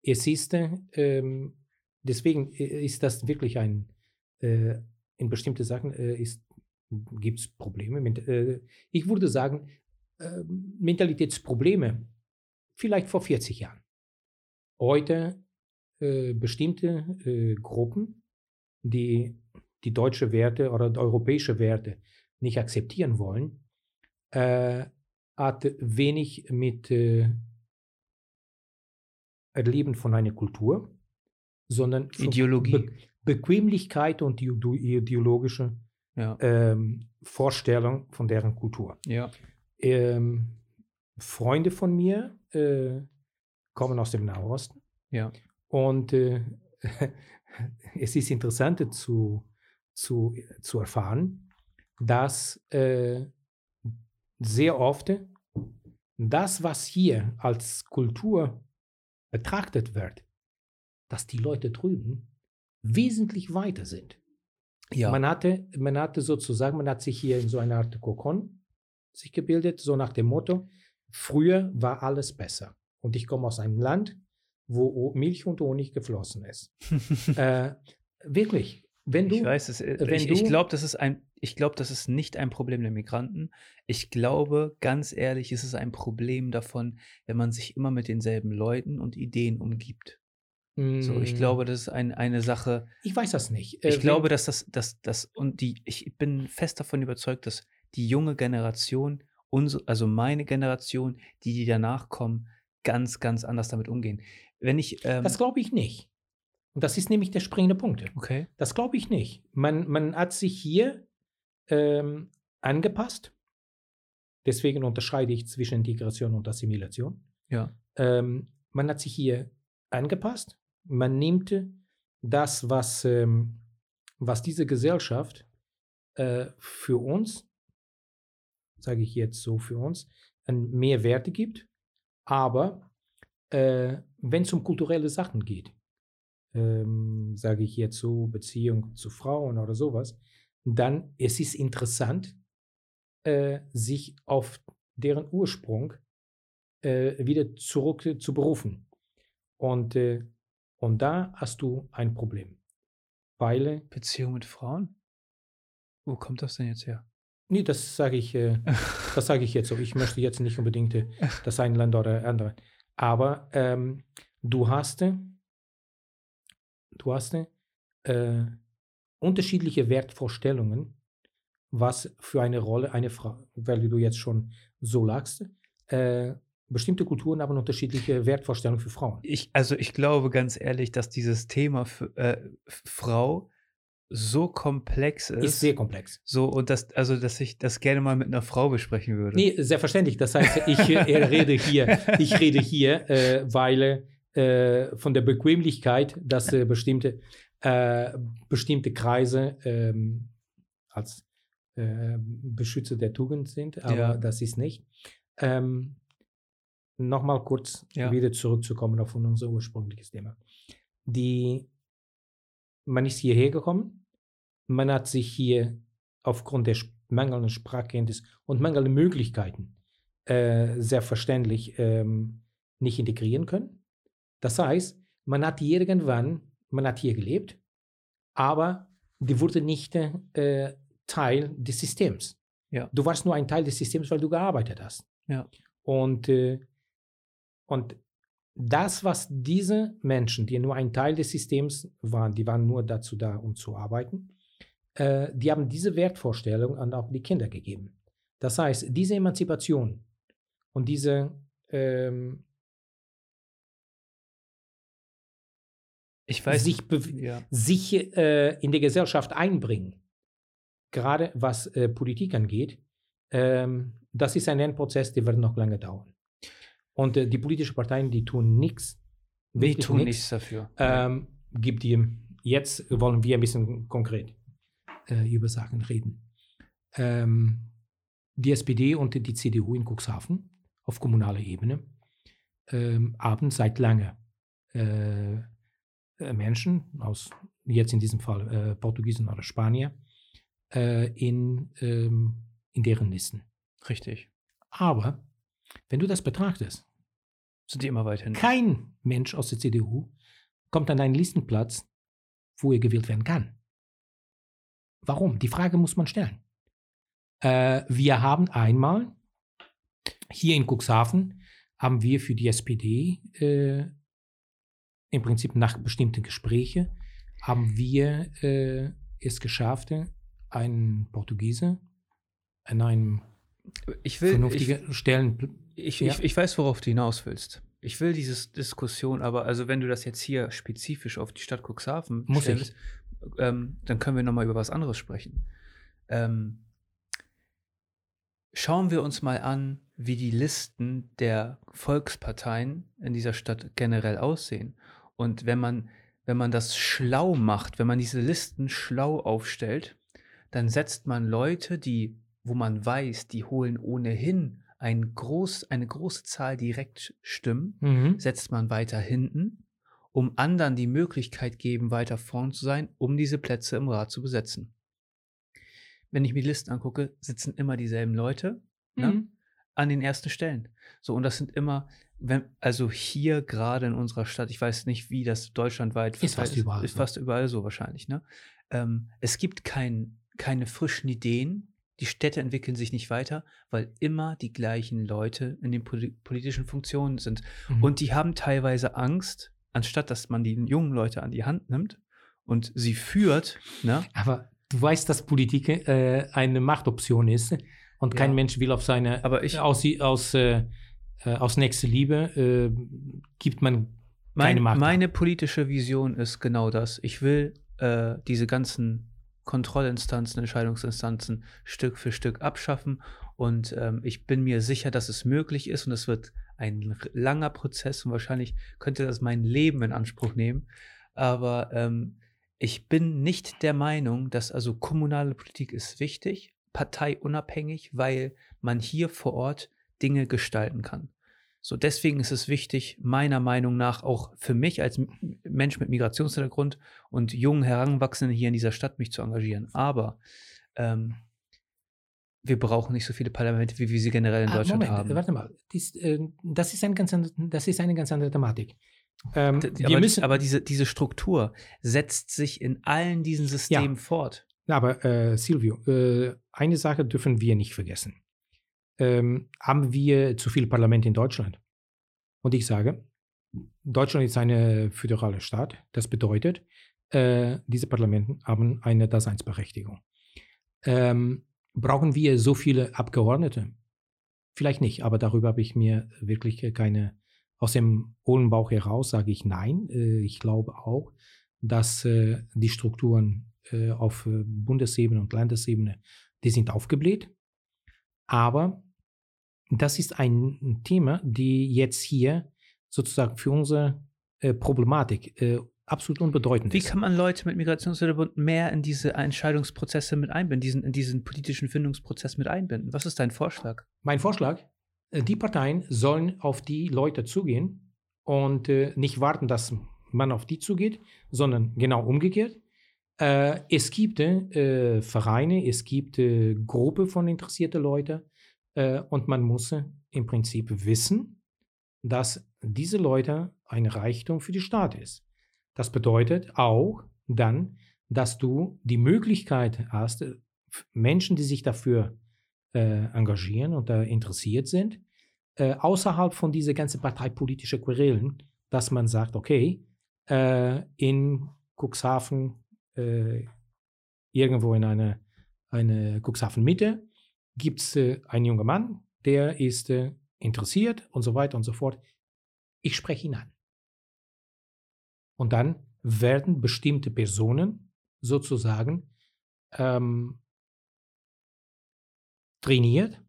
Es ist, äh, ähm, deswegen äh, ist das wirklich ein, äh, in bestimmte Sachen äh, gibt es Probleme. Mit, äh, ich würde sagen, äh, Mentalitätsprobleme vielleicht vor 40 Jahren. Heute äh, bestimmte äh, Gruppen, die die deutsche Werte oder die europäische Werte nicht akzeptieren wollen, hat wenig mit Erleben von einer Kultur, sondern Ideologie. Be Bequemlichkeit und die ide- ideologische Ja. ähm, Vorstellung von deren Kultur. ja. Ähm, Freunde von mir äh, kommen aus dem Nahen Osten Ja. und äh, es ist interessant zu, zu, zu erfahren, dass äh, sehr oft das, was hier als Kultur betrachtet wird, dass die Leute drüben wesentlich weiter sind. Ja. Man, hatte, man hatte sozusagen, man hat sich hier in so einer Art Kokon sich gebildet, so nach dem Motto, früher war alles besser. Und ich komme aus einem Land, wo Milch und Honig geflossen ist. äh, wirklich, wenn du, ich weiß es. äh, wenn ich ich glaube, das ist ein. Ich glaube, das ist nicht ein Problem der Migranten. Ich glaube, ganz ehrlich, ist es ein Problem davon, wenn man sich immer mit denselben Leuten und Ideen umgibt. So, ich Mm, glaube, das ist ein, eine Sache. ich weiß das nicht. Ich Äh, glaube, wenn, dass das, dass das und die, ich bin fest davon überzeugt, dass die junge Generation, unsere, also meine Generation, die, die danach kommen, ganz, ganz anders damit umgehen. Wenn ich, ähm, das glaube ich nicht. Und das ist nämlich der springende Punkt. okay, Das glaube ich nicht. Man, man hat sich hier ähm, angepasst. Deswegen unterscheide ich zwischen Integration und Assimilation. ja, Ähm, man hat sich hier angepasst. Man nimmt das, was, ähm, was diese Gesellschaft äh, für uns, sage ich jetzt so für uns, an mehr Werte gibt. Aber äh, wenn es um kulturelle Sachen geht, ähm, sage ich jetzt so, Beziehung zu Frauen oder sowas, dann es ist interessant, äh, sich auf deren Ursprung äh, wieder zurück zu berufen. Und, äh, und da hast du ein Problem. Weil, Beziehung mit Frauen? Wo kommt das denn jetzt her? nee, das sage ich, äh, das sage ich jetzt so. Ich möchte jetzt nicht unbedingt äh, das eine Land oder andere. Aber ähm, du hast, äh, du hast äh, unterschiedliche Wertvorstellungen, was für eine Rolle eine Frau, weil du jetzt schon so lagst, äh, bestimmte Kulturen haben unterschiedliche Wertvorstellungen für Frauen. Ich, also ich glaube ganz ehrlich, dass dieses Thema für, äh, Frau so komplex ist. Ist sehr komplex. So, und das, also, dass ich das gerne mal mit einer Frau besprechen würde. Nee, selbstverständlich. Das heißt, ich äh, rede hier, ich rede hier, äh, weil äh, von der Bequemlichkeit, dass äh, bestimmte, äh, bestimmte Kreise ähm, als Beschützer der Tugend sind, aber Ja. das ist nicht. Ähm, Nochmal kurz Ja. wieder zurückzukommen auf unser ursprüngliches Thema. Die, man ist hierher gekommen, man hat sich hier aufgrund der mangelnden Sprachkenntnis und mangelnden Möglichkeiten äh, selbstverständlich ähm, nicht integrieren können. Das heißt, man hat irgendwann, man hat hier gelebt, aber die wurde nicht äh, Teil des Systems. Ja. Du warst nur ein Teil des Systems, weil du gearbeitet hast. Ja. Und, äh, und das, was diese Menschen, die nur ein Teil des Systems waren, die waren nur dazu da, um zu arbeiten, äh, die haben diese Wertvorstellung an auch die Kinder gegeben. Das heißt, diese Emanzipation und diese ähm, ich weiß. sich, ja. sich äh, in die Gesellschaft einbringen, gerade was äh, Politik angeht, ähm, das ist ein Lernprozess, der wird noch lange dauern. Und äh, die politischen Parteien, die tun nichts. Wir wirklich tun nichts dafür. Ähm, gibt die, jetzt wollen wir ein bisschen konkret äh, über Sachen reden. Ähm, die SPD und die CDU in Cuxhaven auf kommunaler Ebene ähm, haben seit lange äh, Menschen aus, jetzt in diesem Fall äh, Portugiesen oder Spanier, äh, in, ähm, in deren Listen. Richtig. Aber wenn du das betrachtest, Sind die immer weiterhin. kein Mensch aus der CDU kommt an einen Listenplatz, wo er gewählt werden kann. Warum? Die Frage muss man stellen. Äh, wir haben einmal hier in Cuxhaven haben wir für die SPD äh, im Prinzip nach bestimmten Gesprächen haben wir äh, es geschafft, einen Portugiese an einem Ich will. Ich, vernünftigen Stellen ich, Ja. ich, ich weiß, worauf du hinaus willst. Ich will diese Diskussion, aber also wenn du das jetzt hier spezifisch auf die Stadt Cuxhaven Muss willst, ähm, dann können wir nochmal über was anderes sprechen. Ähm, schauen wir uns mal an, wie die Listen der Volksparteien in dieser Stadt generell aussehen. Und wenn man, wenn man das schlau macht, wenn man diese Listen schlau aufstellt, dann setzt man Leute, die, wo man weiß, die holen ohnehin ein groß, eine große Zahl Direktstimmen, Mhm. setzt man weiter hinten, um anderen die Möglichkeit geben, weiter vorn zu sein, um diese Plätze im Rat zu besetzen. Wenn ich mir die Listen angucke, sitzen immer dieselben Leute ne, Mhm. an den ersten Stellen. So, und das sind immer, wenn, also hier gerade in unserer Stadt, ich weiß nicht, wie das deutschlandweit Ist fast verteilt überall Ist so. fast überall so wahrscheinlich, ne? Ähm, es gibt kein, keine frischen Ideen. Die Städte entwickeln sich nicht weiter, weil immer die gleichen Leute in den poli politischen Funktionen sind. Mhm. Und die haben teilweise Angst, anstatt dass man die jungen Leute an die Hand nimmt und sie führt, ne? Aber du weißt, dass Politik äh, eine Machtoption ist und kein Ja. Mensch will auf seine, Aber ich- aus, aus, äh, äh, aus nächster Liebe äh, gibt man keine Mein, Macht. meine politische Vision ist genau das. Ich will äh, diese ganzen Kontrollinstanzen, Entscheidungsinstanzen Stück für Stück abschaffen. Und ähm, ich bin mir sicher, dass es möglich ist. Und es wird ein langer Prozess und wahrscheinlich könnte das mein Leben in Anspruch nehmen. Aber ähm, ich bin nicht der Meinung, dass also kommunale Politik ist wichtig, parteiunabhängig, weil man hier vor Ort Dinge gestalten kann. So, deswegen ist es wichtig, meiner Meinung nach auch für mich als Mensch mit Migrationshintergrund und jungen Heranwachsenden hier in dieser Stadt mich zu engagieren. Aber ähm, wir brauchen nicht so viele Parlamente, wie wir sie generell in Ah, Deutschland Moment, haben. warte mal. Dies, äh, das, ist ganz, das ist eine ganz andere Thematik. Ähm, D- wir aber, müssen, aber diese, diese Struktur setzt sich in allen diesen Systemen fort. Aber äh, Silvio, äh, eine Sache dürfen wir nicht vergessen. Ähm, haben wir zu viele Parlamente in Deutschland? Und ich sage, Deutschland ist eine föderale Staat. Das bedeutet, äh, diese Parlamente haben eine Daseinsberechtigung. Ähm, brauchen wir so viele Abgeordnete? Vielleicht nicht, aber darüber habe ich mir wirklich keine, aus dem hohlen Bauch heraus sage ich nein. Äh, ich glaube auch, dass äh, die Strukturen äh, auf Bundesebene und Landesebene, die sind aufgebläht. Aber das ist ein Thema, die jetzt hier sozusagen für unsere äh, Problematik äh, absolut unbedeutend Wie ist. kann man Leute mit Migrationshintergrund mehr in diese Entscheidungsprozesse mit einbinden, diesen, in diesen politischen Findungsprozess mit einbinden? Was ist dein Vorschlag? Mein Vorschlag, äh, die Parteien sollen auf die Leute zugehen und äh, nicht warten, dass man auf die zugeht, sondern genau umgekehrt. Äh, es gibt äh, Vereine, es gibt äh, Gruppe von interessierten Leuten äh, und man muss im Prinzip wissen, dass diese Leute ein Reichtum für die Staat ist. Das bedeutet auch dann, dass du die Möglichkeit hast, äh, Menschen, die sich dafür äh, engagieren und da interessiert sind, äh, außerhalb von dieser ganzen parteipolitischen Querelen, dass man sagt, okay, äh, in Cuxhaven, äh, irgendwo in einer eine Cuxhaven Mitte, gibt es äh, einen jungen Mann, der ist äh, interessiert und so weiter und so fort. Ich spreche ihn an. Und dann werden bestimmte Personen sozusagen ähm, trainiert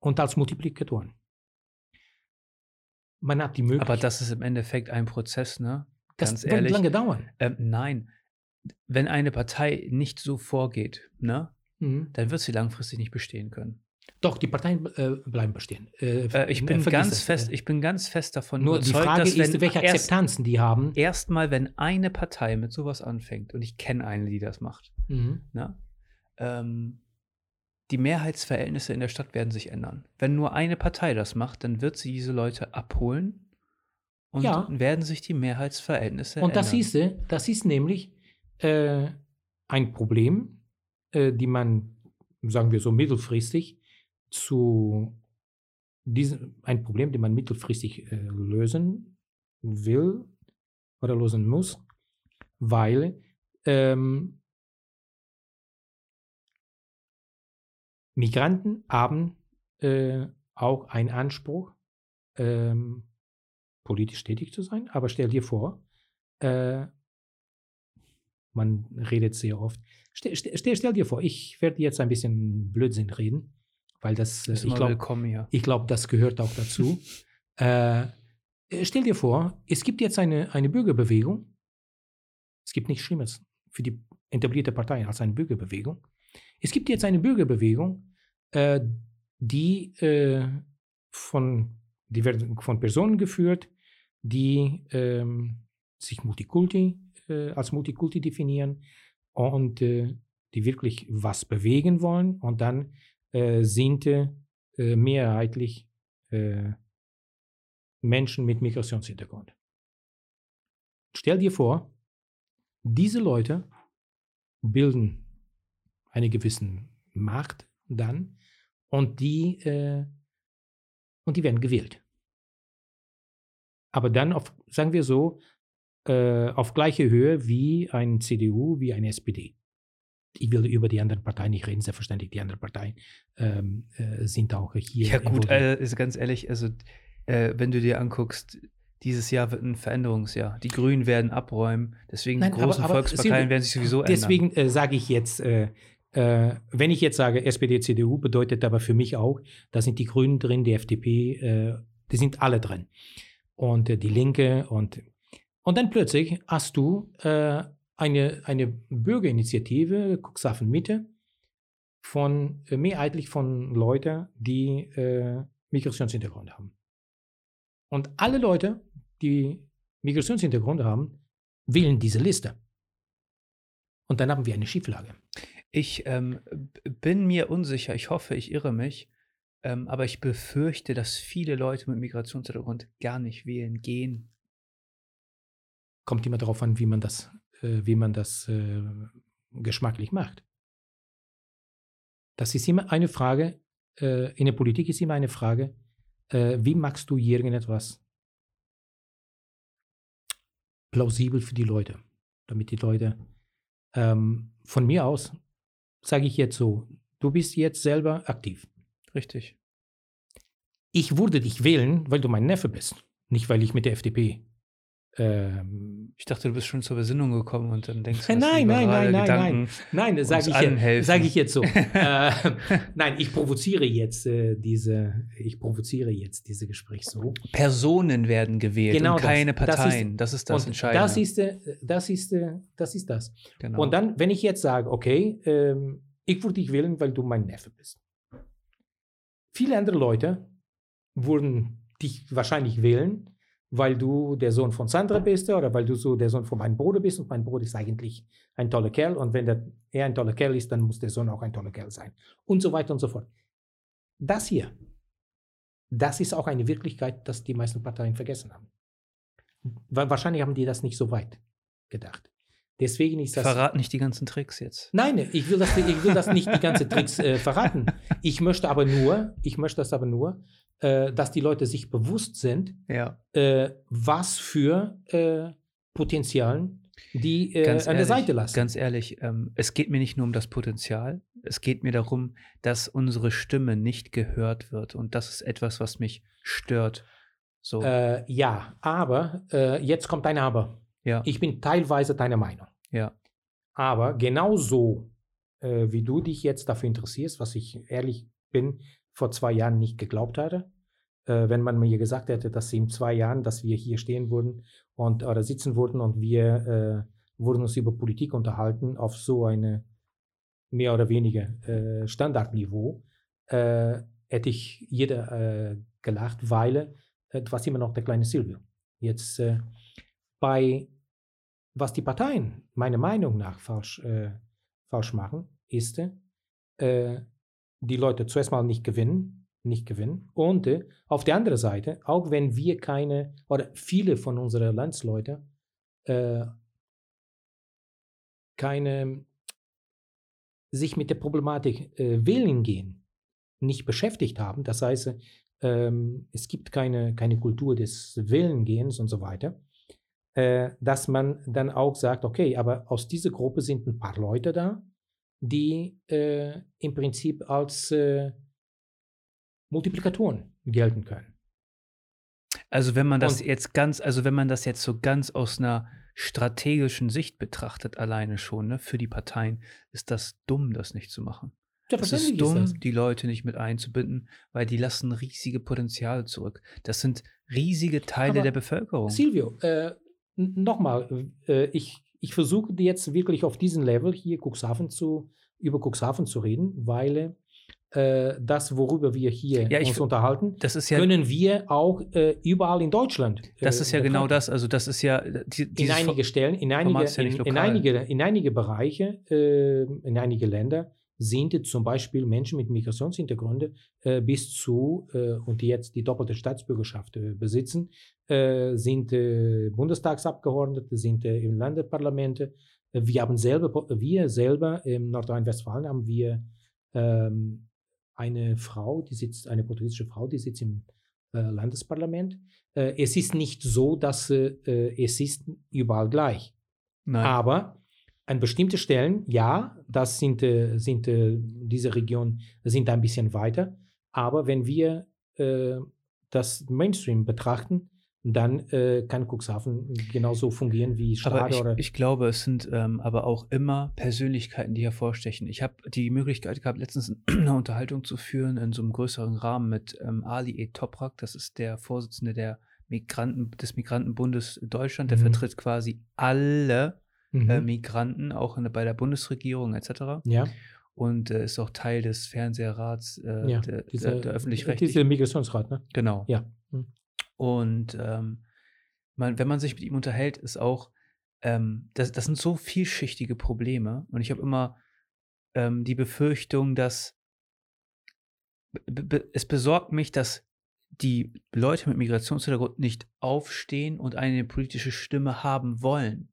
und als Multiplikatoren. Man hat die Möglichkeit. Aber das ist im Endeffekt ein Prozess, ne? das Ganz wird ehrlich. lange dauern. Ähm, nein. Wenn eine Partei nicht so vorgeht, ne, Mhm. dann wird sie langfristig nicht bestehen können. Doch, die Parteien äh, bleiben bestehen. Äh, Äh, ich, äh, bin ganz es. fest, ich bin ganz fest davon Nur die überzeugt, Frage dass ist, welche erst, Akzeptanzen die haben. erstmal, wenn eine Partei mit sowas anfängt, und ich kenne eine, die das macht, Mhm. ne, ähm, die Mehrheitsverhältnisse in der Stadt werden sich ändern. Wenn nur eine Partei das macht, dann wird sie diese Leute abholen und Ja. werden sich die Mehrheitsverhältnisse Und ändern. das ist, das ist nämlich äh, ein Problem, äh, die man, sagen wir so, mittelfristig zu diesem, ein Problem, den man mittelfristig äh, lösen will oder lösen muss, weil ähm, Migranten haben äh, auch einen Anspruch, ähm, politisch tätig zu sein. Aber stell dir vor, äh, man redet sehr oft. Stell, stell, stell, dir vor, ich werde jetzt ein bisschen Blödsinn reden, weil das, äh, ist ich glaube, ich glaube, das gehört auch dazu. äh, äh, stell dir vor, es gibt jetzt eine, eine Bürgerbewegung. Es gibt nichts Schlimmes für die etablierte Partei als eine Bürgerbewegung. Es gibt jetzt eine Bürgerbewegung, äh, die, äh, von, die werden von Personen geführt, die ähm, sich Multikulti, äh, als Multikulti definieren und äh, die wirklich was bewegen wollen. Und dann äh, sind äh, mehrheitlich äh, Menschen mit Migrationshintergrund. Stell dir vor, diese Leute bilden eine gewisse Macht dann und die, äh, und die werden gewählt. Aber dann auf, sagen wir so, äh, auf gleiche Höhe wie ein CDU, wie eine SPD. Ich will über die anderen Parteien nicht reden, selbstverständlich. Die anderen Parteien ähm, äh, sind auch hier. Ja, gut, ist ganz ehrlich, also äh, wenn du dir anguckst, dieses Jahr wird ein Veränderungsjahr. Die Grünen werden abräumen, deswegen Nein, die großen aber- aber Volksparteien Silvio, werden sich sowieso ändern. Deswegen äh, sage ich jetzt, äh, äh, wenn ich jetzt sage SPD, CDU, bedeutet aber für mich auch, da sind die Grünen drin, die FDP, die sind alle drin. Und die Linke und, und dann plötzlich hast du äh, eine, eine Bürgerinitiative, Cuxhaven Mitte, von äh, mehrheitlich von Leuten, die äh, Migrationshintergrund haben. Und alle Leute, die Migrationshintergrund haben, wählen diese Liste. Und dann haben wir eine Schieflage. Ich ähm, bin mir unsicher, ich hoffe, ich irre mich, ähm, aber ich befürchte, dass viele Leute mit Migrationshintergrund gar nicht wählen gehen. Kommt immer darauf an, wie man das, äh, wie man das äh, geschmacklich macht. Das ist immer eine Frage, äh, in der Politik ist immer eine Frage, äh, wie machst du irgendetwas plausibel für die Leute, damit die Leute ähm, von mir aus, sage ich jetzt so, du bist jetzt selber aktiv. Richtig. Ich würde dich wählen, weil du mein Neffe bist, nicht weil ich mit der FDP ich dachte, du bist schon zur Besinnung gekommen und dann denkst du, nein, nein, nein, nein, Gedanken nein, nein, sage ich, sag ich jetzt so. äh, nein, ich provoziere jetzt äh, diese, ich provoziere jetzt diese Gespräch so. Personen werden gewählt Genau und das. keine Das ist- Parteien. Das ist das, Und Entscheidende. das ist, äh, das ist, äh, das ist das. genau. Und dann, wenn ich jetzt sage, okay, ähm, ich würde dich wählen, weil du mein Neffe bist. Viele andere Leute würden dich wahrscheinlich wählen, weil du der Sohn von Sandra bist oder weil du so der Sohn von meinem Bruder bist und mein Bruder ist eigentlich ein toller Kerl und wenn der, er ein toller Kerl ist, dann muss der Sohn auch ein toller Kerl sein und so weiter und so fort. Das hier, das ist auch eine Wirklichkeit, das die meisten Parteien vergessen haben. Wa- Wahrscheinlich haben die das nicht so weit gedacht. Deswegen ist das. Verrat nicht die ganzen Tricks jetzt. Nein, ich will das, ich will das nicht die ganze Tricks äh, verraten. Ich möchte aber nur, ich möchte das aber nur, äh, dass die Leute sich bewusst sind, Ja. äh, was für äh, Potenzialen die äh, Ganz an der ehrlich, Seite lassen. Ganz ehrlich, ähm, es geht mir nicht nur um das Potenzial, es geht mir darum, dass unsere Stimme nicht gehört wird. Und das ist etwas, was mich stört. So, äh, ja, aber äh, jetzt kommt ein Aber. ja, Ich bin teilweise deiner Meinung. ja, Aber genauso, äh, wie du dich jetzt dafür interessierst, was ich ehrlich bin, vor zwei Jahren nicht geglaubt hatte, äh, wenn man mir gesagt hätte, dass in zwei Jahren, dass wir hier stehen würden und oder sitzen würden und wir äh, würden uns über Politik unterhalten auf so eine mehr oder weniger äh, Standardniveau, äh, hätte ich jeder äh, gelacht, weil äh, warst immer noch der kleine Silvio. Jetzt äh, bei was die Parteien meiner Meinung nach falsch, äh, falsch machen, ist, äh, die Leute zuerst mal nicht gewinnen, nicht gewinnen. Und äh, auf der anderen Seite, auch wenn wir keine, oder viele von unseren Landsleute äh, keine, sich mit der Problematik äh, wählen gehen, nicht beschäftigt haben, das heißt, ähm, es gibt keine, keine Kultur des Wählengehens und so weiter, äh, dass man dann auch sagt, okay, aber aus dieser Gruppe sind ein paar Leute da, die äh, im Prinzip als äh, Multiplikatoren gelten können. Also wenn man das Und- jetzt ganz, also wenn man das jetzt so ganz aus einer strategischen Sicht betrachtet, alleine schon, ne, für die Parteien, ist das dumm, das nicht zu machen. Es ist dumm, ist die Leute nicht mit einzubinden, weil die lassen riesige Potenziale zurück. Das sind riesige Teile Aber der Bevölkerung. Silvio, äh, nochmal, äh, ich, ich versuche jetzt wirklich auf diesem Level hier Cuxhaven zu, über Cuxhaven zu reden, weil äh, das, worüber wir hier Ja, uns unterhalten, Das ja, können wir auch äh, überall in Deutschland. das äh, ist ja genau betrachten. das. Also das ist ja die, In einige Stellen, in einige, in, in, einige, in einige Bereiche, äh, in einige Länder sind zum Beispiel Menschen mit Migrationshintergründe äh, bis zu, äh, und die jetzt die doppelte Staatsbürgerschaft äh, besitzen, äh, sind äh, Bundestagsabgeordnete, sind äh, im Landesparlamente. Wir haben selber, wir selber in Nordrhein-Westfalen haben wir ähm, eine Frau, die sitzt, eine portugiesische Frau, die sitzt im Landesparlament. Es ist nicht so, dass es ist überall gleich. Nein. Aber an bestimmten Stellen, ja, das sind, äh, sind äh, diese Regionen sind ein bisschen weiter. Aber wenn wir äh, das Mainstream betrachten, dann äh, kann Cuxhaven genauso fungieren wie Aber Stade ich, oder. ich glaube, es sind ähm, aber auch immer Persönlichkeiten, die hervorstechen. Ich habe die Möglichkeit gehabt, letztens eine Unterhaltung zu führen in so einem größeren Rahmen mit ähm, Ali E. Toprak. Das ist der Vorsitzende der Migranten, des Migrantenbundes Deutschland. Der Mhm. vertritt quasi alle Mhm. äh, Migranten, auch in, bei der Bundesregierung etc. ja, Und äh, ist auch Teil des Fernsehrats äh, ja. der, diese, der, öffentlich-rechtlichen. Dieser Migrationsrat, ne? Genau. Ja. Hm. Und ähm, man, wenn man sich mit ihm unterhält, ist auch, ähm, das, das sind so vielschichtige Probleme. Und ich habe immer ähm, die Befürchtung, dass es besorgt mich, dass die Leute mit Migrationshintergrund nicht aufstehen und eine politische Stimme haben wollen.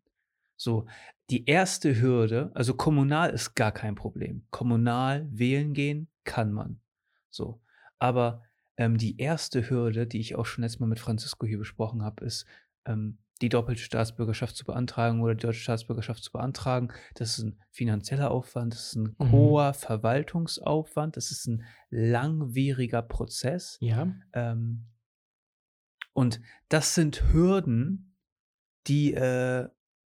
So, die erste Hürde, also kommunal ist gar kein Problem. Kommunal wählen gehen kann man. So, aber ähm, die erste Hürde, die ich auch schon letztes Mal mit Francisco hier besprochen habe, ist, ähm, die doppelte Staatsbürgerschaft zu beantragen oder die deutsche Staatsbürgerschaft zu beantragen. Das ist ein finanzieller Aufwand, das ist ein Mhm. hoher Verwaltungsaufwand, das ist ein langwieriger Prozess. Ja. Ähm, und das sind Hürden, die, äh,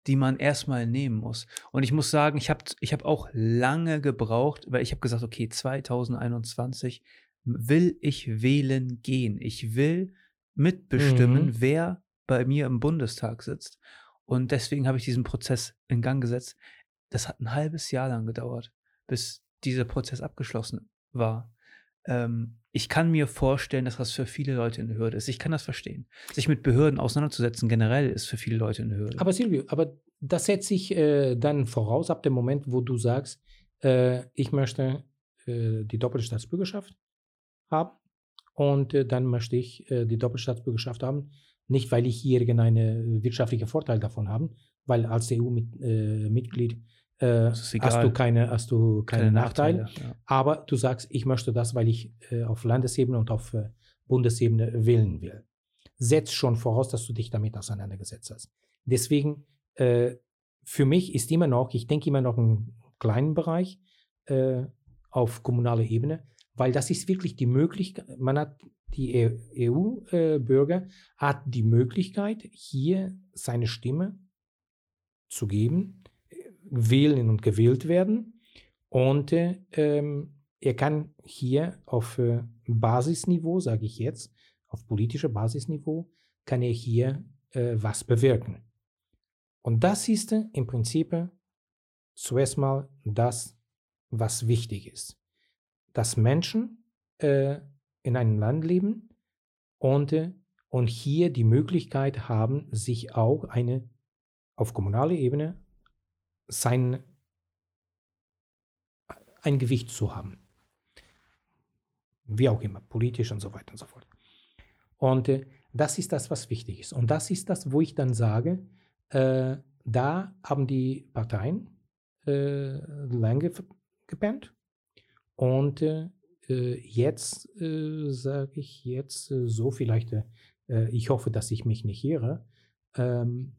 die man erstmal nehmen muss. Und ich muss sagen, ich habe ich hab auch lange gebraucht, weil ich habe gesagt, okay, 2021 will ich wählen gehen. Ich will mitbestimmen, Mhm. wer bei mir im Bundestag sitzt. Und deswegen habe ich diesen Prozess in Gang gesetzt. Das hat ein halbes Jahr lang gedauert, bis dieser Prozess abgeschlossen war. Ähm, ich kann mir vorstellen, dass das für viele Leute eine Hürde ist. Ich kann das verstehen. Sich mit Behörden auseinanderzusetzen generell ist für viele Leute eine Hürde. Aber Silvio, aber das setzt sich äh, dann voraus ab dem Moment, wo du sagst, äh, ich möchte äh, die doppelte Staatsbürgerschaft haben und äh, dann möchte ich äh, die doppelte Staatsbürgerschaft haben, nicht weil ich hier irgendeinen wirtschaftlichen Vorteil davon habe, weil als EU-Mitglied äh, ist hast du keine, hast du keine, Nachteile. Ja. Aber du sagst, ich möchte das, weil ich äh, auf Landesebene und auf äh, Bundesebene wählen will. Setzt schon voraus, dass du dich damit auseinandergesetzt hast. Deswegen, äh, für mich ist immer noch, ich denke immer noch einen kleinen Bereich äh, auf kommunaler Ebene, weil das ist wirklich die Möglichkeit, man hat, die EU-Bürger hat die Möglichkeit, hier seine Stimme zu geben, äh, wählen und gewählt werden. Und äh, ähm, er kann hier auf äh, Basisniveau, sage ich jetzt, auf politischer Basisniveau, kann er hier äh, was bewirken. Und das ist äh, im Prinzip äh, zuerst mal das, was wichtig ist. Dass Menschen äh, in einem Land leben und, und hier die Möglichkeit haben, sich auch eine auf kommunaler Ebene sein ein Gewicht zu haben. Wie auch immer, politisch und so weiter und so fort. Und äh, das ist das, was wichtig ist. Und das ist das, wo ich dann sage, äh, da haben die Parteien äh, lange gepennt. Und äh, äh, jetzt äh, sage ich jetzt äh, so vielleicht, ich hoffe, dass ich mich nicht irre, ähm,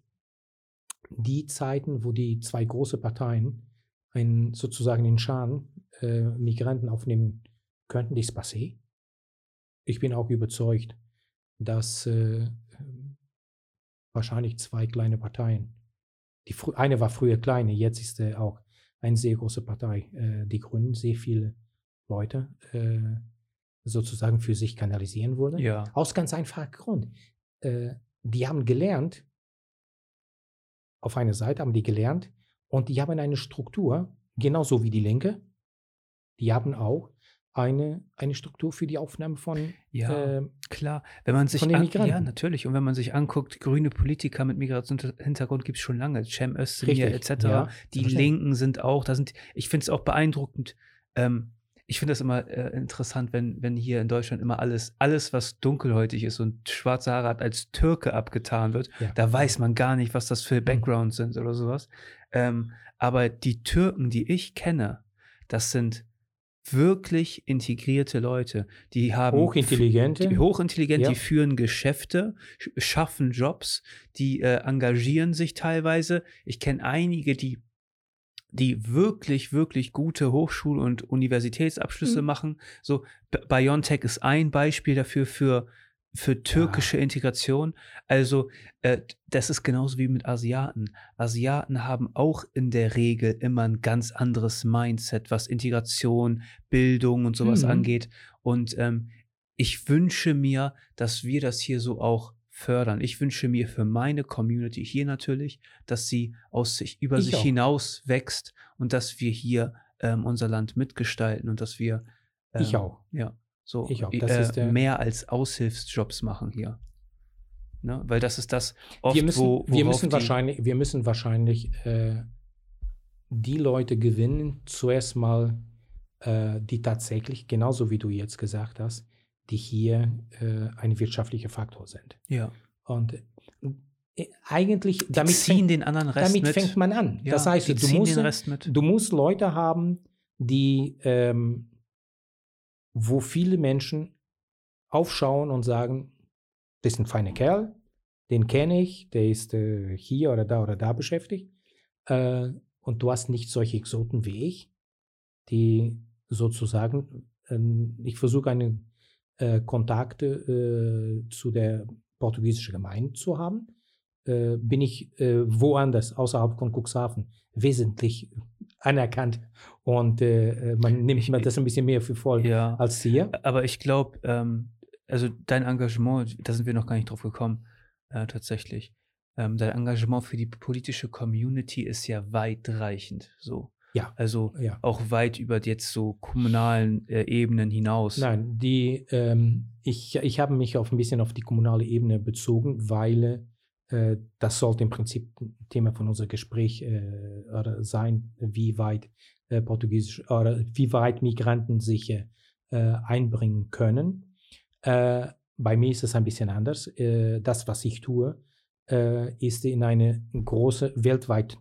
die Zeiten, wo die zwei große Parteien ein, sozusagen in Scharen äh, Migranten aufnehmen könnten, die ist passé. Ich bin auch überzeugt, dass äh, wahrscheinlich zwei kleine Parteien, die eine war früher kleine, jetzt ist äh, auch eine sehr große Partei, äh, die Grünen, sehr viele Leute äh, sozusagen für sich kanalisieren wurde. ja. Aus ganz einfachem Grund. Äh, die haben gelernt, auf einer Seite haben die gelernt und die haben eine Struktur, genauso wie die Linke. Die haben auch eine, eine Struktur für die Aufnahme von Ja. äh, Klar, wenn man sich an, Migranten. ja natürlich und wenn man sich anguckt, grüne Politiker mit Migrationshintergrund gibt es schon lange, Cem Özdemir etc. ja, die. Linken sind auch, da sind, ich finde es auch beeindruckend. Ähm, ich finde das immer äh, interessant, wenn, wenn hier in Deutschland immer alles, alles, was dunkelhäutig ist und schwarze Haare hat, als Türke abgetan wird. Ja. Da weiß man gar nicht, was das für Backgrounds sind oder sowas. Ähm, aber die Türken, die ich kenne, das sind wirklich integrierte Leute. Die haben hochintelligente. die hochintelligent, Ja. die führen Geschäfte, sch- schaffen Jobs, die äh, engagieren sich teilweise. Ich kenne einige, die die wirklich, wirklich gute Hochschul- und Universitätsabschlüsse Mhm. machen. So, BioNTech ist ein Beispiel dafür für, für türkische Integration. Also, äh, das ist genauso wie mit Asiaten. Asiaten haben auch in der Regel immer ein ganz anderes Mindset, was Integration, Bildung und sowas Mhm. angeht. Und ähm, ich wünsche mir, dass wir das hier so auch fördern. Ich wünsche mir für meine Community hier natürlich, dass sie aus sich über Ich sich auch. hinaus wächst und dass wir hier ähm, unser Land mitgestalten und dass wir ähm, ich auch. ja so Ich auch. i- Das äh, mehr als Aushilfsjobs machen hier. Ne? Weil das ist das oft, wir müssen, wo wir müssen wahrscheinlich, wir müssen wahrscheinlich äh, die Leute gewinnen, zuerst mal, äh, die tatsächlich, genauso wie du jetzt gesagt hast, die hier äh, ein wirtschaftlicher Faktor sind. ja, Und äh, eigentlich, die damit, ziehen fängt, den anderen Rest damit mit. fängt man an. ja, das heißt, du musst, den Rest mit. du musst Leute haben, die, ähm, wo viele Menschen aufschauen und sagen, das ist ein feiner Kerl, den kenne ich, der ist äh, hier oder da oder da beschäftigt. Äh, und du hast nicht solche Exoten wie ich, die sozusagen, ähm, ich versuche einen äh, Kontakt äh, zu der portugiesischen Gemeinde zu haben. äh, bin ich äh, woanders außerhalb von Cuxhaven wesentlich anerkannt und äh, man nimmt mir das ein bisschen mehr für voll ja, als hier. Aber ich glaube, ähm, also dein Engagement, da sind wir noch gar nicht drauf gekommen, tatsächlich. Ähm, dein Engagement für die politische Community ist ja weitreichend, so. Ja. Also Ja. auch weit über jetzt so kommunalen äh, Ebenen hinaus. Nein, die, ähm, ich, ich habe mich auf ein bisschen auf die kommunale Ebene bezogen, weil äh, das sollte im Prinzip Thema von unserem Gespräch äh, sein, wie weit äh, Portugiesisch oder wie weit Migranten sich äh, einbringen können. Äh, bei mir ist es ein bisschen anders. Das, was ich tue, ist in eine große weltweit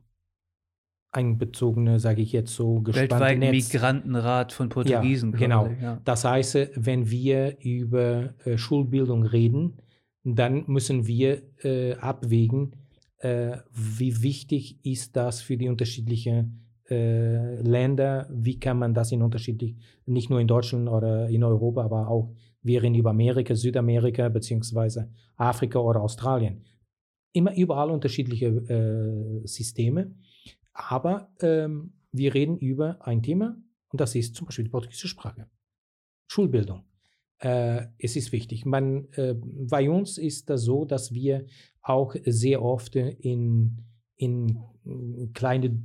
einbezogene, sage ich jetzt so, gespannte Weltweit Netz. Migrantenrat von Portugiesen. genau. quasi, Ja. Das heißt, wenn wir über äh, Schulbildung reden, dann müssen wir äh, abwägen, äh, wie wichtig ist das für die unterschiedlichen äh, Länder, wie kann man das in unterschiedlich, nicht nur in Deutschland oder in Europa, aber auch wir reden über Amerika, Südamerika beziehungsweise Afrika oder Australien. Immer überall unterschiedliche äh, Systeme, aber ähm, wir reden über ein Thema und das ist zum Beispiel die portugiesische Sprache. Schulbildung. Äh, es ist wichtig. Man, äh, bei uns ist das so, dass wir auch sehr oft in, in kleine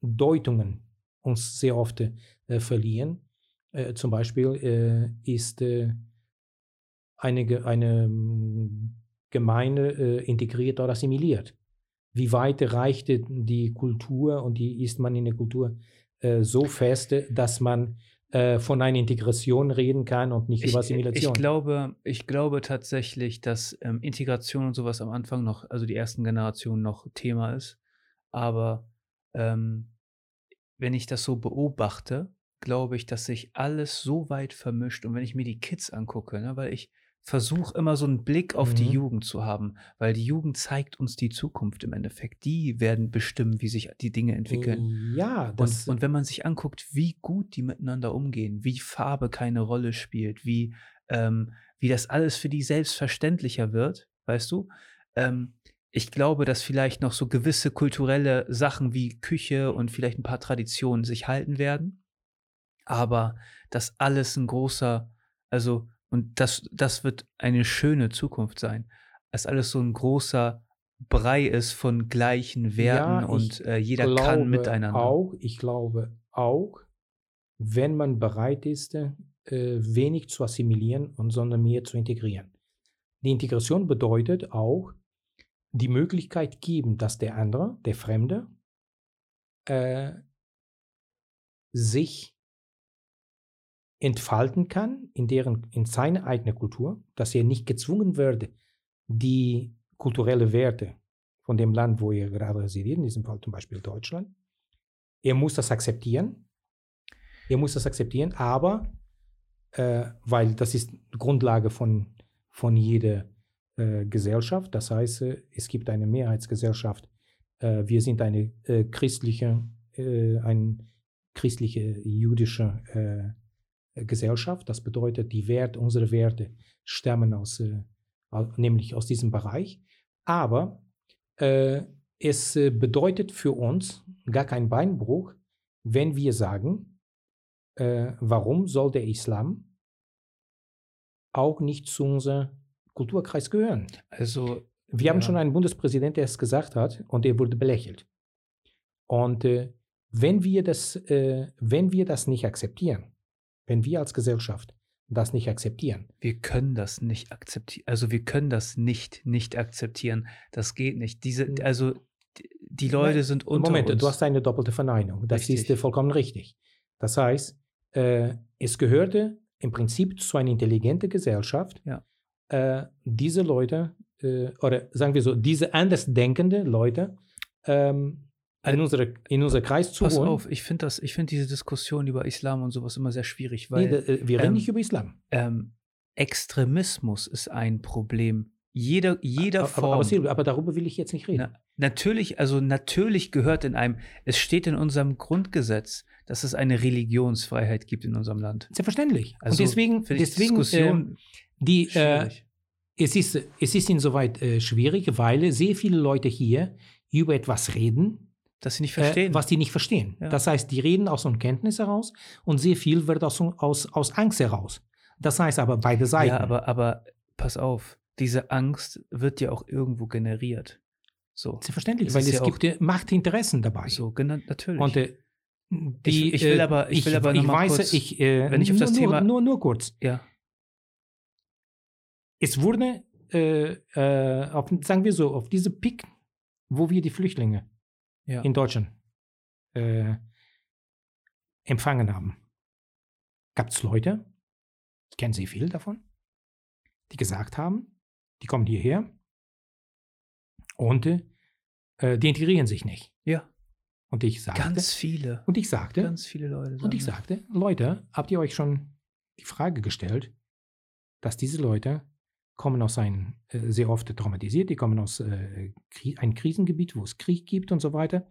Deutungen uns sehr oft äh, verlieren. Äh, zum Beispiel äh, ist äh, eine, eine mm, Gemeinde integriert oder assimiliert. Wie weit reicht die Kultur und die ist man in der Kultur äh, so fest, dass man äh, von einer Integration reden kann und nicht Ich, über ich Assimilation. glaube, ich glaube tatsächlich, dass ähm, Integration und sowas am Anfang noch, also die ersten Generationen noch Thema ist. Aber ähm, wenn ich das so beobachte, glaube ich, dass sich alles so weit vermischt. Und wenn ich mir die Kids angucke, ne, weil ich versuche immer so einen Blick auf die Mhm. Jugend zu haben, weil die Jugend zeigt uns die Zukunft im Endeffekt. Die werden bestimmen, wie sich die Dinge entwickeln. Ja, Und, und wenn man sich anguckt, wie gut die miteinander umgehen, wie Farbe keine Rolle spielt, wie, ähm, wie das alles für die selbstverständlicher wird, weißt du? Ähm, ich glaube, dass vielleicht noch so gewisse kulturelle Sachen wie Küche und vielleicht ein paar Traditionen sich halten werden. Aber dass alles ein großer, also, und das, das wird eine schöne Zukunft sein, dass alles so ein großer Brei ist von gleichen Werten Ja, und äh, jeder glaube kann miteinander. Auch, ich glaube auch, wenn man bereit ist, äh, wenig zu assimilieren und sondern mehr zu integrieren. Die Integration bedeutet auch, die Möglichkeit geben, dass der andere, der Fremde, äh, sich entfalten kann in, deren, in seine eigene Kultur, dass er nicht gezwungen wird, die kulturelle Werte von dem Land, wo er gerade residiert, in diesem Fall zum Beispiel Deutschland. Er muss das akzeptieren. Er muss das akzeptieren, aber äh, weil das ist Grundlage von, von jeder äh, Gesellschaft. Das heißt, äh, es gibt eine Mehrheitsgesellschaft. Äh, wir sind eine äh, christliche, ein christliche jüdische Gesellschaft. Das bedeutet, die Werte, unsere Werte stammen aus, äh, nämlich aus diesem Bereich. Aber äh, es äh, bedeutet für uns gar kein Beinbruch, wenn wir sagen, warum soll der Islam auch nicht zu unserem Kulturkreis gehören? Also, Wir haben Ja. schon einen Bundespräsidenten, der es gesagt hat und der wurde belächelt. Und äh, wenn, wir das, äh, wenn wir das nicht akzeptieren, wenn wir als Gesellschaft das nicht akzeptieren, wir können das nicht akzeptieren. Also, wir können das nicht nicht akzeptieren. Das geht nicht. Diese, N- also, die, Leute sind unter Moment, uns. du hast eine doppelte Verneinung. Das Richtig. ist vollkommen richtig. Das heißt, äh, es gehörte im Prinzip zu einer intelligenten Gesellschaft, Ja. äh, diese Leute, äh, oder sagen wir so, diese andersdenkende Leute ähm, in, Also- unsere, in unser Kreis zu Pass holen. auf, ich finde finde diese Diskussion über Islam und sowas immer sehr schwierig, Nee, weil da- äh, wir reden ähm, nicht über Islam. ähm, Extremismus ist ein Problem. Jeder, jeder Aber, Form. aber, Silvio, aber darüber will ich jetzt nicht reden. Na, natürlich, also natürlich gehört in einem, es steht in unserem Grundgesetz, dass es eine Religionsfreiheit gibt in unserem Land. Selbstverständlich. Also Und deswegen, deswegen Diskussion ähm, die, äh, schwierig. es ist, es ist insoweit äh, schwierig, weil sehr viele Leute hier über etwas reden, dass sie nicht verstehen. Äh, was die nicht verstehen. Ja. Das heißt, die reden aus Unkenntnis heraus und sehr viel wird aus, aus, aus Angst heraus. Das heißt aber beide Seiten. ja, aber, aber pass auf, diese Angst wird ja auch irgendwo generiert. So, Selbstverständlich, weil ist es ja gibt äh, Machtinteressen dabei. so genau, natürlich. Und äh, die, Ich- ich will äh, aber- ich will aber noch ich mal weiß, kurz- ich, äh, wenn ich auf nur, das nur, Thema- nur, nur kurz. ja, Es wurde, äh, äh, auf, sagen wir so, auf diese Peak, wo wir die Flüchtlinge ja. in Deutschland äh, empfangen haben, gab es Leute, ich kenne sehr viele davon, die gesagt haben, die kommen hierher und äh, die integrieren sich nicht. ja, Und ich sagte, ganz viele. und ich sagte, Ganz viele Leute. und ich sagte, Leute, habt ihr euch schon die Frage gestellt, dass diese Leute kommen aus einem äh, sehr oft traumatisiert, die kommen aus äh, einem Krisengebiet, wo es Krieg gibt und so weiter.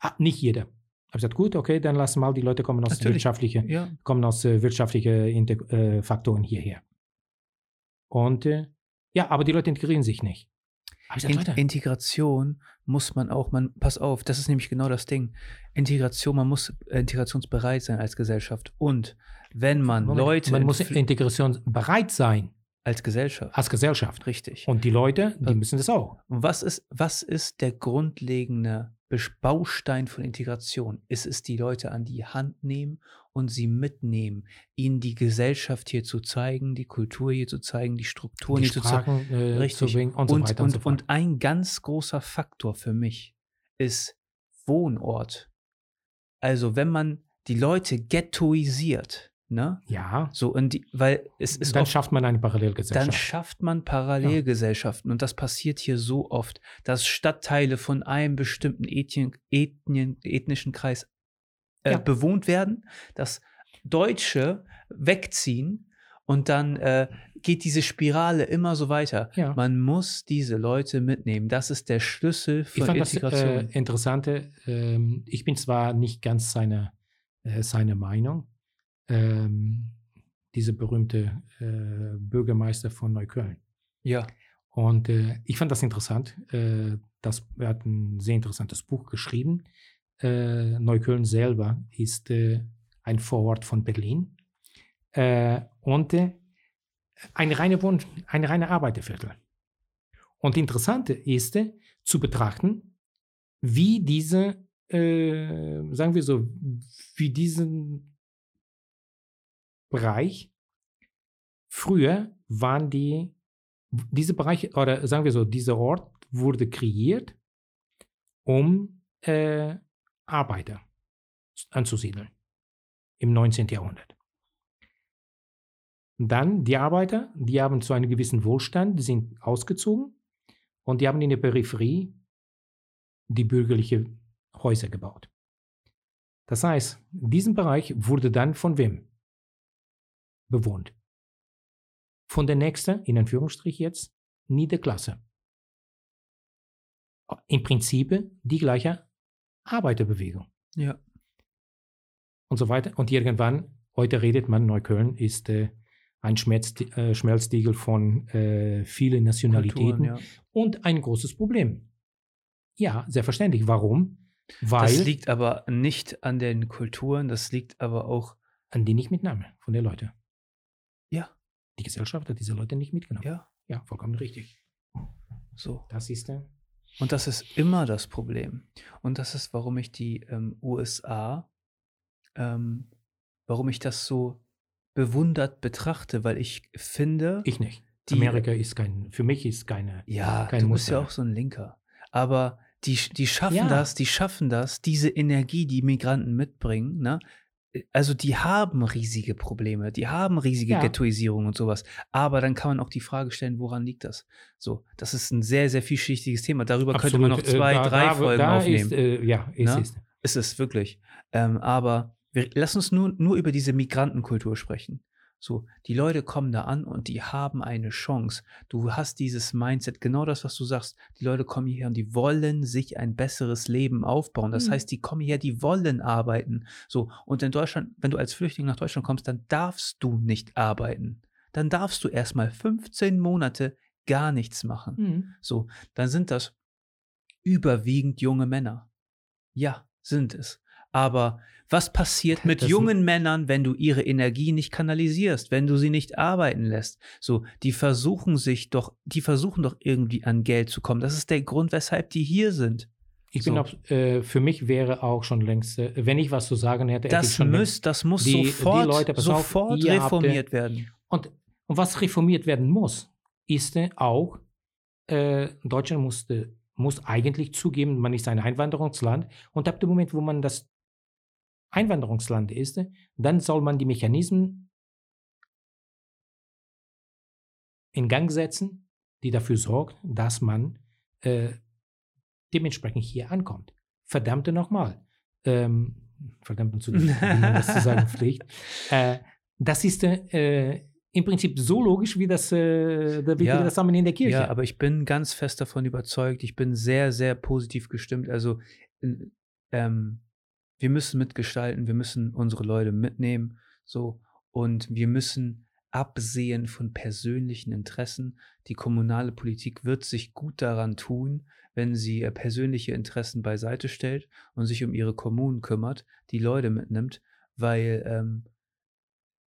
Ah, nicht jeder. Hab gesagt, gut, okay, dann lassen mal die Leute kommen aus Natürlich. wirtschaftlichen, Ja, kommen aus äh, wirtschaftlichen Integ äh, Faktoren hierher. Und äh, ja, aber die Leute integrieren sich nicht. Ich In, Leute, Integration muss man auch, man, pass auf, das ist nämlich genau das Ding. Integration, man muss äh, integrationsbereit sein als Gesellschaft. Und wenn man Moment, Leute man muss Fl- Integration bereit sein als Gesellschaft, als Gesellschaft. richtig. Und die Leute, die Ja. müssen das auch. Und was ist, was ist der grundlegende Baustein von Integration? Es ist die Leute an die Hand nehmen und sie mitnehmen, ihnen die Gesellschaft hier zu zeigen, die Kultur hier zu zeigen, die Strukturen die hier zu zeigen. Sprachen äh, Richtig. zu bringen und, so Und, weiter und, und, so und ein ganz großer Faktor für mich ist Wohnort. Also wenn man die Leute ghettoisiert, ne? ja, So, und die, weil es ist dann oft schafft man eine dann Parallelgesellschaft. schafft man Parallelgesellschaften und das passiert hier so oft, dass Stadtteile von einem bestimmten Ethnien, Ethnien, ethnischen Kreis äh, Ja. bewohnt werden, dass Deutsche wegziehen und dann äh, geht diese Spirale immer so weiter. Ja. Man muss diese Leute mitnehmen. Das ist der Schlüssel ich für das Integration. äh, Interessante, ähm, ich bin zwar nicht ganz seine, äh, seine Meinung, ähm, dieser berühmte äh, Bürgermeister von Neukölln. ja, Und äh, ich fand das interessant. Äh, das, er hat ein sehr interessantes Buch geschrieben. Äh, Neukölln selber ist äh, ein Vorort von Berlin. Äh, und äh, eine reine Wohn eine reine Arbeiterviertel. Und interessant ist zu betrachten, wie diese, sagen wir so, wie diesen Bereich früher waren die diese Bereich, oder sagen wir so, dieser Ort wurde kreiert, um äh, Arbeiter anzusiedeln im 19. Jahrhundert. Dann die Arbeiter, die haben zu einem gewissen Wohlstand, die sind ausgezogen und die haben in der Peripherie die bürgerliche Häuser gebaut. Das heißt, diesen Bereich wurde dann von wem bewohnt? von der nächsten, in Anführungsstrich jetzt, Niederklasse. Im Prinzip die gleiche Arbeiterbewegung ja, und so weiter. Und irgendwann, heute redet man, Neukölln ist äh, ein Schmelz, äh, Schmelztiegel von äh, vielen Nationalitäten Kulturen, ja. und ein großes Problem. Ja, selbstverständlich. Warum? Weil Das liegt aber nicht an den Kulturen, das liegt aber auch, an die nicht mitnahmen von den Leuten. Die Gesellschaft hat diese Leute nicht mitgenommen. ja, ja vollkommen richtig. so. Das ist äh, Und das ist immer das Problem. Und das ist, warum ich die ähm, USA, ähm, warum ich das so bewundert betrachte, weil ich finde, ich nicht. Die- Amerika ist kein, für mich ist keine, ja, kein du bist ja Muster. auch so ein Linker. Aber die, die schaffen Ja. das, die schaffen das, diese Energie, die Migranten mitbringen, ne? Also die haben riesige Probleme, die haben riesige Ja. Ghettoisierung und sowas. Aber dann kann man auch die Frage stellen, woran liegt das? So, das ist ein sehr, sehr vielschichtiges Thema. Darüber könnte man noch Absolut, äh, zwei, da- drei da- Folgen da aufnehmen. Ist, äh, ja, ist Na? es. Ist es wirklich. Ähm, aber wir, lass uns nur, nur über diese Migrantenkultur sprechen. So, die Leute kommen da an und die haben eine Chance. Du hast dieses Mindset, genau das, was du sagst. Die Leute kommen hierher und die wollen sich ein besseres Leben aufbauen. Das Mhm. heißt, die kommen hierher, die wollen arbeiten. So, und in Deutschland, wenn du als Flüchtling nach Deutschland kommst, dann darfst du nicht arbeiten. Dann darfst du erstmal 15 Monate gar nichts machen. Mhm. So, dann sind das überwiegend junge Männer. Ja, sind es. Aber was passiert mit Das- jungen Männern, wenn du ihre Energie nicht kanalisierst, wenn du sie nicht arbeiten lässt? So, die versuchen sich doch, die versuchen doch irgendwie an Geld zu kommen. Das ist der Grund, weshalb die hier sind. Ich So. bin auch, äh, für mich wäre auch schon längst, äh, wenn ich was zu sagen hätte, hätte Das schon längst muss, das muss die- die sofort, Leute, pass auf, sofort habt, äh, reformiert werden. Und, und was reformiert werden muss, ist äh, auch, äh, Deutschland musste, muss eigentlich zugeben, man ist ein Einwanderungsland. Und ab dem Moment, wo man das Einwanderungsland ist, dann soll man die Mechanismen in Gang setzen, die dafür sorgt, dass man äh, dementsprechend hier ankommt. Verdammte nochmal. Ähm, verdammt zu, wie man das zu sagen pflegt. Äh, das ist äh, im Prinzip so logisch wie das, äh, wie Ja. das Amen in der Kirche. Ja, aber ich bin ganz fest davon überzeugt. Ich bin sehr, sehr positiv gestimmt. Also, ähm, wir müssen mitgestalten, wir müssen unsere Leute mitnehmen, so und wir müssen absehen von persönlichen Interessen. Die kommunale Politik wird sich gut daran tun, wenn sie äh, persönliche Interessen beiseite stellt und sich um ihre Kommunen kümmert, die Leute mitnimmt, weil ähm,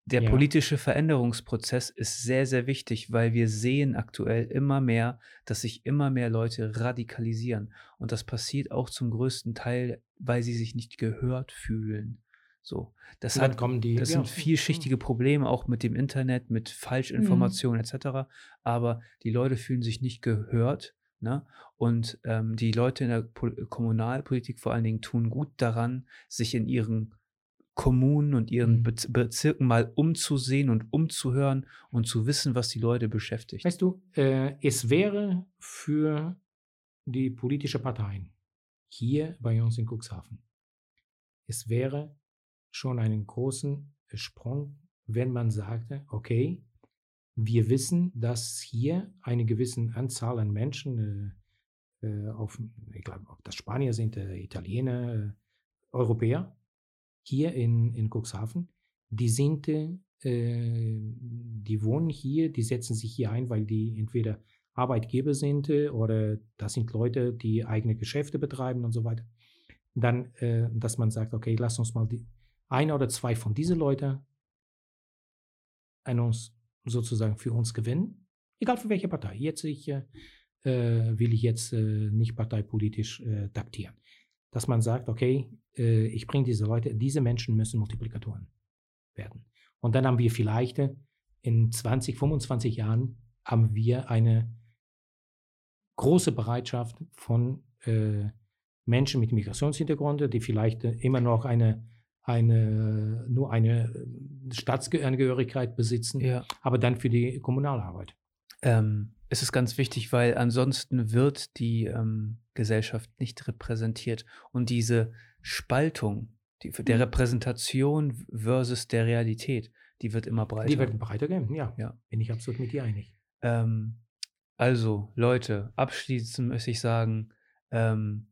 der Ja. politische Veränderungsprozess ist sehr, sehr wichtig, weil wir sehen aktuell immer mehr, dass sich immer mehr Leute radikalisieren. Und das passiert auch zum größten Teil, weil sie sich nicht gehört fühlen. So, das, hat, kommen die. das ja. sind vielschichtige Probleme, auch mit dem Internet, mit Falschinformationen etc. Aber die Leute fühlen sich nicht gehört. Ne? Und ähm, die Leute in der Pol Kommunalpolitik vor allen Dingen tun gut daran, sich in ihren Kommunen und ihren Mhm. Bez Bezirken mal umzusehen und umzuhören und zu wissen, was die Leute beschäftigt. Weißt du, äh, es wäre für die politischen Parteien hier bei uns in Cuxhaven, es wäre schon einen großen Sprung, wenn man sagte, okay, wir wissen, dass hier eine gewisse Anzahl an Menschen, äh, äh, auf, ich glaube, ob das Spanier sind, äh, Italiener, äh, Europäer, hier in, in Cuxhaven, die sind, äh, die wohnen hier, die setzen sich hier ein, weil die entweder Arbeitgeber sind äh, oder das sind Leute, die eigene Geschäfte betreiben und so weiter. Dann, äh, dass man sagt, okay, lass uns mal die, ein oder zwei von diesen Leuten an uns sozusagen für uns gewinnen, egal für welche Partei. Jetzt ich, äh, äh, will ich jetzt äh, nicht parteipolitisch äh, taktieren. Dass man sagt, okay, äh, ich bringe diese Leute, diese Menschen müssen Multiplikatoren werden. Und dann haben wir vielleicht äh, in 20, 25 Jahren haben wir eine große Bereitschaft von äh, Menschen mit Migrationshintergrund, die vielleicht äh, immer noch eine, eine, nur eine äh, Staatsangehörigkeit besitzen, Ja. aber dann für die Kommunalarbeit. Ähm, es ist ganz wichtig, weil ansonsten wird die ähm, Gesellschaft nicht repräsentiert. Und diese Spaltung die, der Mhm. Repräsentation versus der Realität, die wird immer breiter. Die werden breiter gehen, ja. Ja. Bin ich absolut mit dir einig. Ähm, also, Leute, abschließend muss ich sagen, ähm,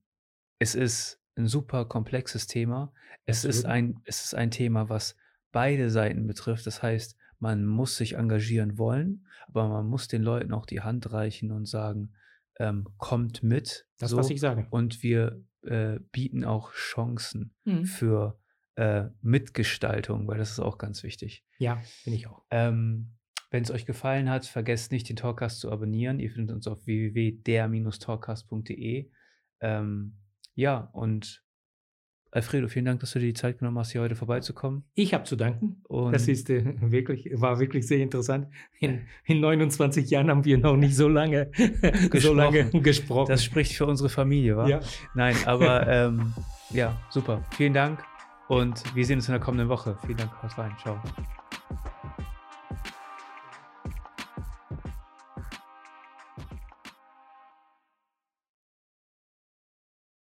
es ist ein super komplexes Thema. Es ist, ein, es ist ein Thema, was beide Seiten betrifft. Das heißt, man muss sich engagieren wollen, aber man muss den Leuten auch die Hand reichen und sagen, ähm, kommt mit. Das, so, was ich sage. Und wir äh, bieten auch Chancen Mhm. für äh, Mitgestaltung, weil das ist auch ganz wichtig. Ja, bin ich auch. Ähm, Wenn es euch gefallen hat, vergesst nicht, den Talkcast zu abonnieren. Ihr findet uns auf www.der-talkcast.de. Ähm, ja, und Alfredo, vielen Dank, dass du dir die Zeit genommen hast, hier heute vorbeizukommen. Ich habe zu danken. Und Das ist äh, wirklich, war wirklich sehr interessant. In, in 29 Jahren haben wir noch nicht so lange so Gesprochen. lange gesprochen. das spricht für unsere Familie, wa? ja. Nein, aber ähm, ja, super. Vielen Dank und wir sehen uns in der kommenden Woche. Vielen Dank, haut rein. Ciao.